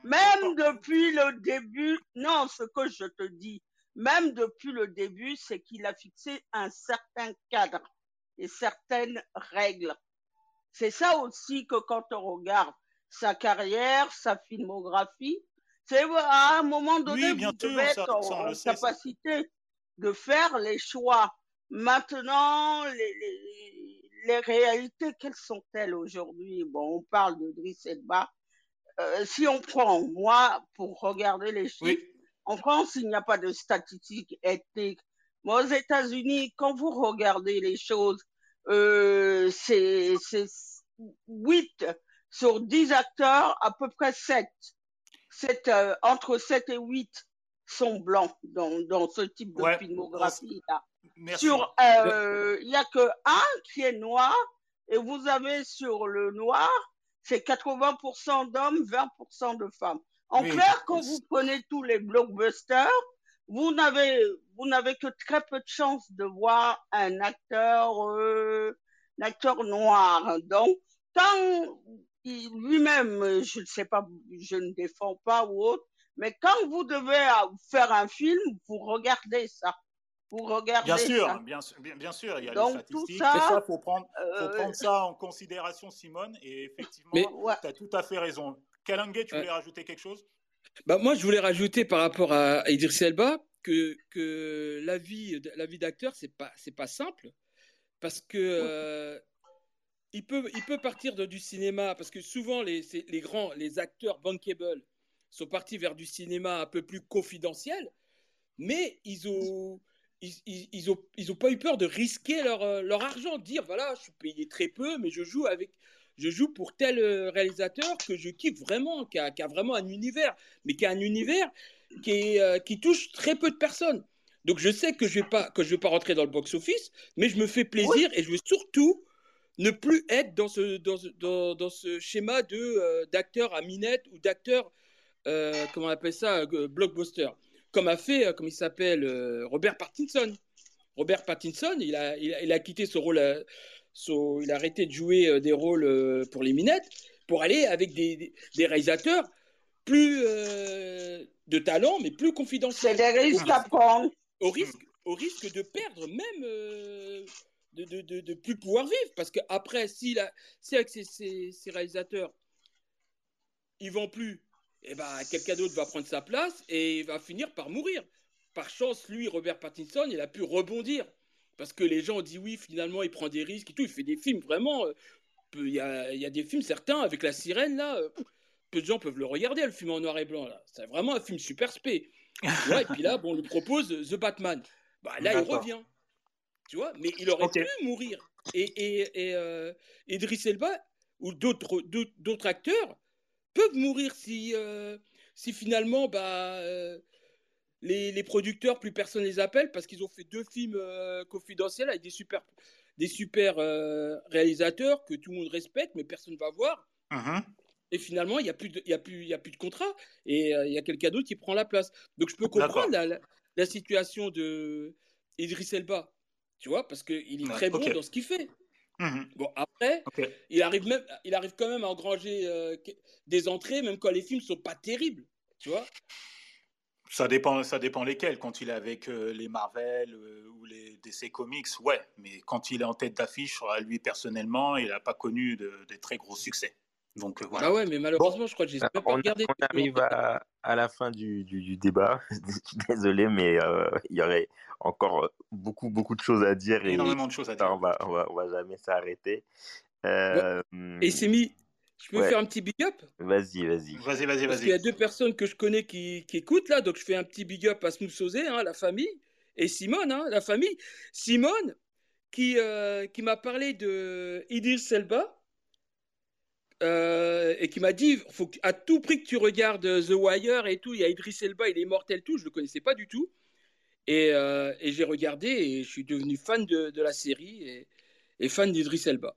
même depuis le début, non, ce que je te dis, même depuis le début, c'est qu'il a fixé un certain cadre et certaines règles. C'est ça aussi que quand on regarde sa carrière, sa filmographie, c'est à un moment donné, oui, vous devez être en, capacité de faire les choix Maintenant, les, les, réalités, quelles sont-elles aujourd'hui? Bon, on parle de Driss. Euh, si on prend, moi, pour regarder les chiffres, en France, il n'y a pas de statistiques ethniques. Mais aux États-Unis, quand vous regardez les choses, euh, c'est 8 sur 10 acteurs, à peu près 7. 7 euh, entre 7 et 8 sont blancs dans, dans ce type de filmographie-là. Sur, euh, il y a que un qui est noir et vous avez sur le noir, c'est 80% d'hommes, 20% de femmes. En clair, quand vous prenez tous les blockbusters, vous n'avez vous n'avez que très peu de chances de voir un acteur euh, un acteur noir. Donc, quand lui-même, je ne sais pas, je ne défends pas ou autre, mais quand vous devez faire un film, vous regardez ça. Vous regardez bien sûr, ça. Bien, bien, bien, sûr, il y a Donc, les statistiques. Tout ça, il faut, prendre, faut euh... prendre ça en considération, Simone. Et effectivement, Mais... tu as tout à fait raison. Kalangue, tu voulais euh... rajouter quelque chose? Bah, Moi, je voulais rajouter par rapport à Idriss Elba que, que la vie, la vie d'acteur, c'est pas, c'est pas simple. Parce que. Euh, il peut, il peut partir de, du cinéma, parce que souvent les, les grands, les acteurs bankable sont partis vers du cinéma un peu plus confidentiel, mais ils ont, ils, ils, ils, ont, ils ont pas eu peur de risquer leur, leur argent, de dire voilà, je suis payé très peu, mais je joue avec, je joue pour tel réalisateur que je kiffe vraiment, qui a, qui a vraiment un univers, mais qui a un univers qui, est, euh, qui touche très peu de personnes. Donc je sais que je vais pas que je vais pas rentrer dans le box office, mais je me fais plaisir oui. et je veux surtout ne plus être dans ce, dans, dans, dans ce schéma de euh, d'acteur à minette ou d'acteur, euh, comment on appelle ça, euh, blockbuster, comme a fait, comme il s'appelle, Robert Pattinson. Robert Pattinson, il a, il a, il a quitté ce rôle, son, il a arrêté de jouer des rôles pour les minettes pour aller avec des, des, réalisateurs plus de talent, mais plus confidentiels. C'est des risques à prendre. Au risque, au risque de perdre même de, de, de, de, plus pouvoir vivre. Parce qu'après, si, la, si avec ces, ces, ces, réalisateurs, ils vont plus, eh ben, quelqu'un d'autre va prendre sa place et il va finir par mourir. Par chance, lui, Robert Pattinson, il a pu rebondir. Parce que les gens ont dit oui, finalement, il prend des risques et tout. Il fait des films vraiment. Euh, il y, a, il y a des films, certains, avec la sirène, là. Euh, peu de gens peuvent le regarder, le film en noir et blanc. là. C'est vraiment un film super spé. [laughs] Ouais, et puis là, bon, on lui propose The Batman. Bah, là, il revient tu vois, mais il aurait okay. pu mourir. Et, et, et euh, Elba ou d'autres acteurs peuvent mourir si, euh, si finalement bah, euh, les, les, producteurs, plus personne les appelle parce qu'ils ont fait deux films euh, confidentiels avec des super, des super réalisateurs que tout le monde respecte, mais personne ne va voir. Uh -huh. Et finalement, il n'y a, plus de, y a, plus, y a plus de contrat et il y a quelqu'un d'autre qui prend la place. Donc je peux comprendre la, la, la, situation de Idriss Elba tu vois, parce qu'il est très bon dans ce qu'il fait. Mmh. Bon, après, okay. il, arrive même, il arrive quand même à engranger euh, des entrées, même quand les films sont pas terribles, tu vois. Ça dépend, ça dépend lesquels. Quand il est avec euh, les Marvel euh, ou les DC Comics, ouais. Mais quand il est en tête d'affiche, lui personnellement, il n'a pas connu de, de, très gros succès. Donc voilà. Ah ouais, mais malheureusement, bon. je crois que j'ai même pas on, regardé. On arrive à, à, la fin du, du, du débat. [laughs] Désolé, mais il y aurait encore beaucoup, beaucoup de choses à dire. Et énormément de choses à dire. On va, on va, on va jamais s'arrêter. Euh, et c'est mis. Je peux ouais. faire un petit big up? Vas-y, vas-y. Vas-y, vas-y, Parce qu'il y a deux personnes que je connais qui, qui, écoutent là, donc je fais un petit big up à Smooth Osé, hein, la famille, et Simone, hein, la famille. Simone, qui, euh, qui m'a parlé de Idris Elba, euh, et qui m'a dit faut à tout prix que tu regardes The Wire et tout. Il y a Idris Elba, il est mortel, tout. Je le connaissais pas du tout. Et, euh, et j'ai regardé et je suis devenu fan de, de la série et, et fan d'Idris Elba.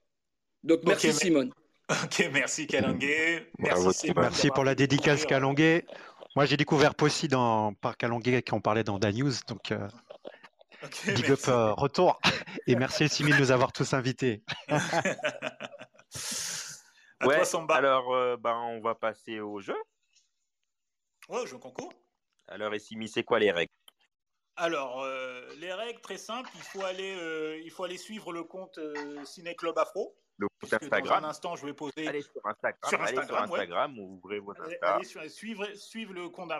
Donc merci okay, Simone. Ok, merci Kalangué. Merci, pour la dédicace Kalangué. Moi j'ai découvert Possi dans, par Kalangué quand on parlait dans Da News. Donc euh, okay, big up euh, retour. Et merci Simine de nous avoir tous invités. [laughs] À ouais, toi, alors, euh, ben, on va passer au jeu. Ouais, au jeu concours. Alors, Essimi, c'est quoi les règles? Alors, euh, les règles, très simples. Il faut aller, euh, il faut aller suivre le compte euh, Ciné Club Afro. Le compte Instagram. Dans un instant, je vais poser. Allez sur Instagram. Sur Instagram, allez sur Instagram ouais. ou ouvrez votre Instagram. Allez suivre, suivre le compte,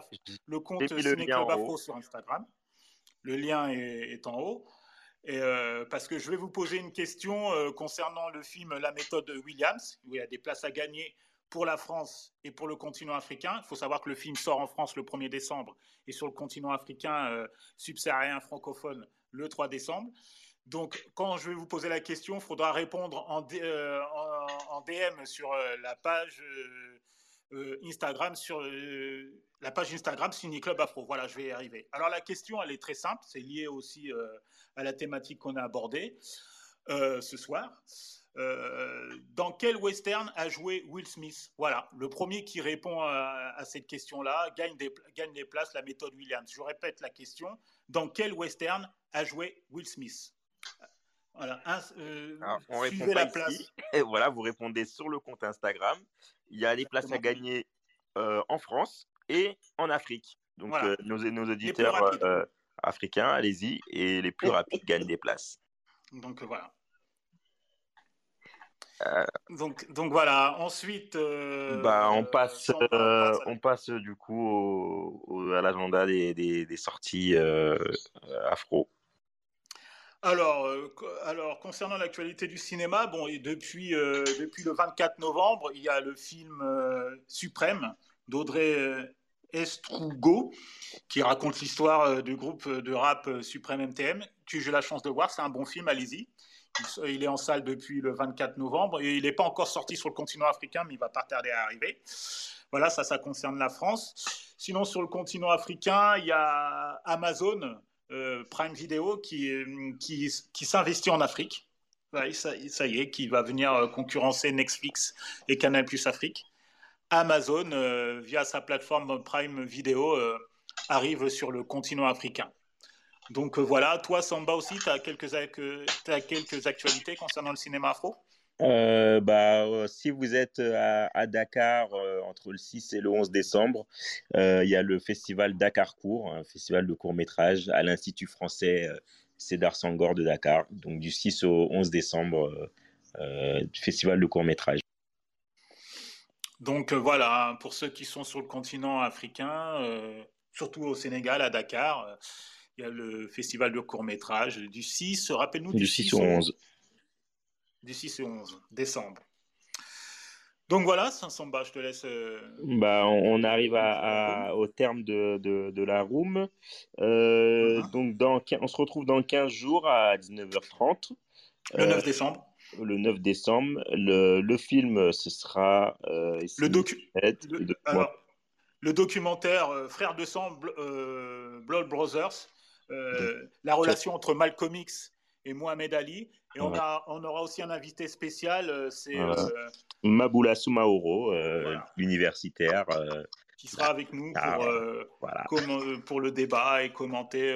le compte Ciné Club Afro sur Instagram. Le lien est, est en haut. Euh, parce que je vais vous poser une question euh, concernant le film La méthode Williams, où il y a des places à gagner pour la France et pour le continent africain. Il faut savoir que le film sort en France le 1er décembre et sur le continent africain euh, subsaharien francophone le 3 décembre. Donc, quand je vais vous poser la question, il faudra répondre en, DM sur la page Instagram, sur la page Instagram Ciné Club Afro. Voilà, je vais y arriver. Alors, la question, elle est très simple. C'est lié aussi à la thématique qu'on a abordée euh, ce soir. Euh, dans quel western a joué Will Smith? Voilà, le premier qui répond à, cette question-là gagne des, gagne des places, la méthode Williams. Je répète la question dans quel western a joué Will Smith? Voilà, un, euh, Alors, on répond la place. Ici. Et voilà, vous répondez sur le compte Instagram. Il y a les places à gagner euh, en France et en Afrique. Donc, voilà. nos, nos auditeurs africain, allez-y, et les plus rapides gagnent des places. Donc voilà. Euh, donc, donc voilà, ensuite. Euh, bah, on, passe, euh, on passe du coup à l'agenda des, des, sorties afro. Alors, alors, concernant l'actualité du cinéma, bon, depuis, depuis le 24 novembre, il y a le film Suprême d'Audrey Estrugo qui raconte l'histoire du groupe de rap Suprême MTM, que j'ai la chance de voir. C'est un bon film, allez-y. Il est en salle depuis le 24 novembre et il n'est pas encore sorti sur le continent africain, mais il va pas tarder à arriver. Voilà, ça, ça concerne la France. Sinon, sur le continent africain, il y a Amazon euh, Prime Video qui, qui, qui s'investit en Afrique. ça, y est, qui va venir euh, concurrencer Netflix et Canal Plus Afrique. Amazon, euh, via sa plateforme Prime Video, arrive sur le continent africain. Donc euh, voilà, toi Samba aussi, tu as, quelques, quelques actualités concernant le cinéma afro? Euh, bah, euh, si vous êtes à, Dakar entre le 6 et le 11 décembre, il y a le festival Dakar Court, un festival de court métrage à l'Institut français Cédar Sangor de Dakar, donc du 6 au 11 décembre, festival de court métrage. Donc voilà, pour ceux qui sont sur le continent africain, surtout au Sénégal, à Dakar, il y a le festival de court-métrage du 6, rappelle-nous du, 6 au 11. Du 6 au 11 décembre. Donc voilà, Samba, je te laisse. Euh, bah, on, arrive à, au terme de, de, la room. Euh. Donc dans, on se retrouve dans 15 jours à 19h30. Le 9 euh, décembre. Le 9 décembre. Le, le film, ce sera. le docu. Le, documentaire Frères de sang, Blood Brothers. Euh, la relation entre Malcolm X et Mohamed Ali. Et on, a, on aura aussi un invité spécial, euh, c'est euh, Maboula Soumaoro, l'universitaire. qui sera avec nous ah, pour, pour le débat et commenter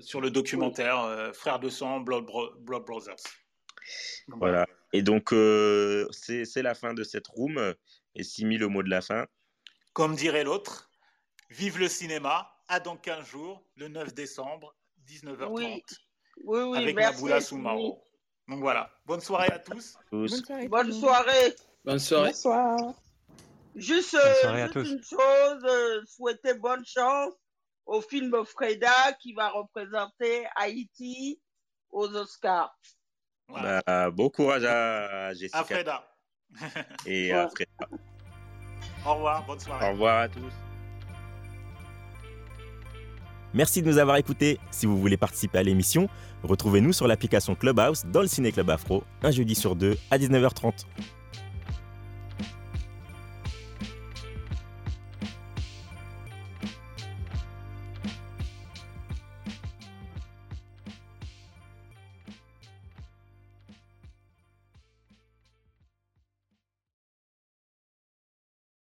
sur le documentaire Frères de sang, Blood, Brothers. voilà. Et donc, c'est la fin de cette room. Et Simi, le mot de la fin. Comme dirait l'autre, vive le cinéma à dans 15 jours, le 9 décembre, 19h30. Oui, oui, oui avec merci. Maboula Soumaro. Donc voilà, bonne soirée à tous. Bonne soirée. Bonne soirée. Bonne soirée. Bonsoir. Juste, euh, une chose, euh, souhaiter bonne chance au film Freda qui va représenter Haïti aux Oscars. Bah, bon courage à Jessica. À Freda. Et à Freda. Au revoir, bonne soirée. Au revoir à tous. Merci de nous avoir écoutés. Si vous voulez participer à l'émission, retrouvez-nous sur l'application Clubhouse dans le Ciné Club Afro, un jeudi sur deux à 19h30.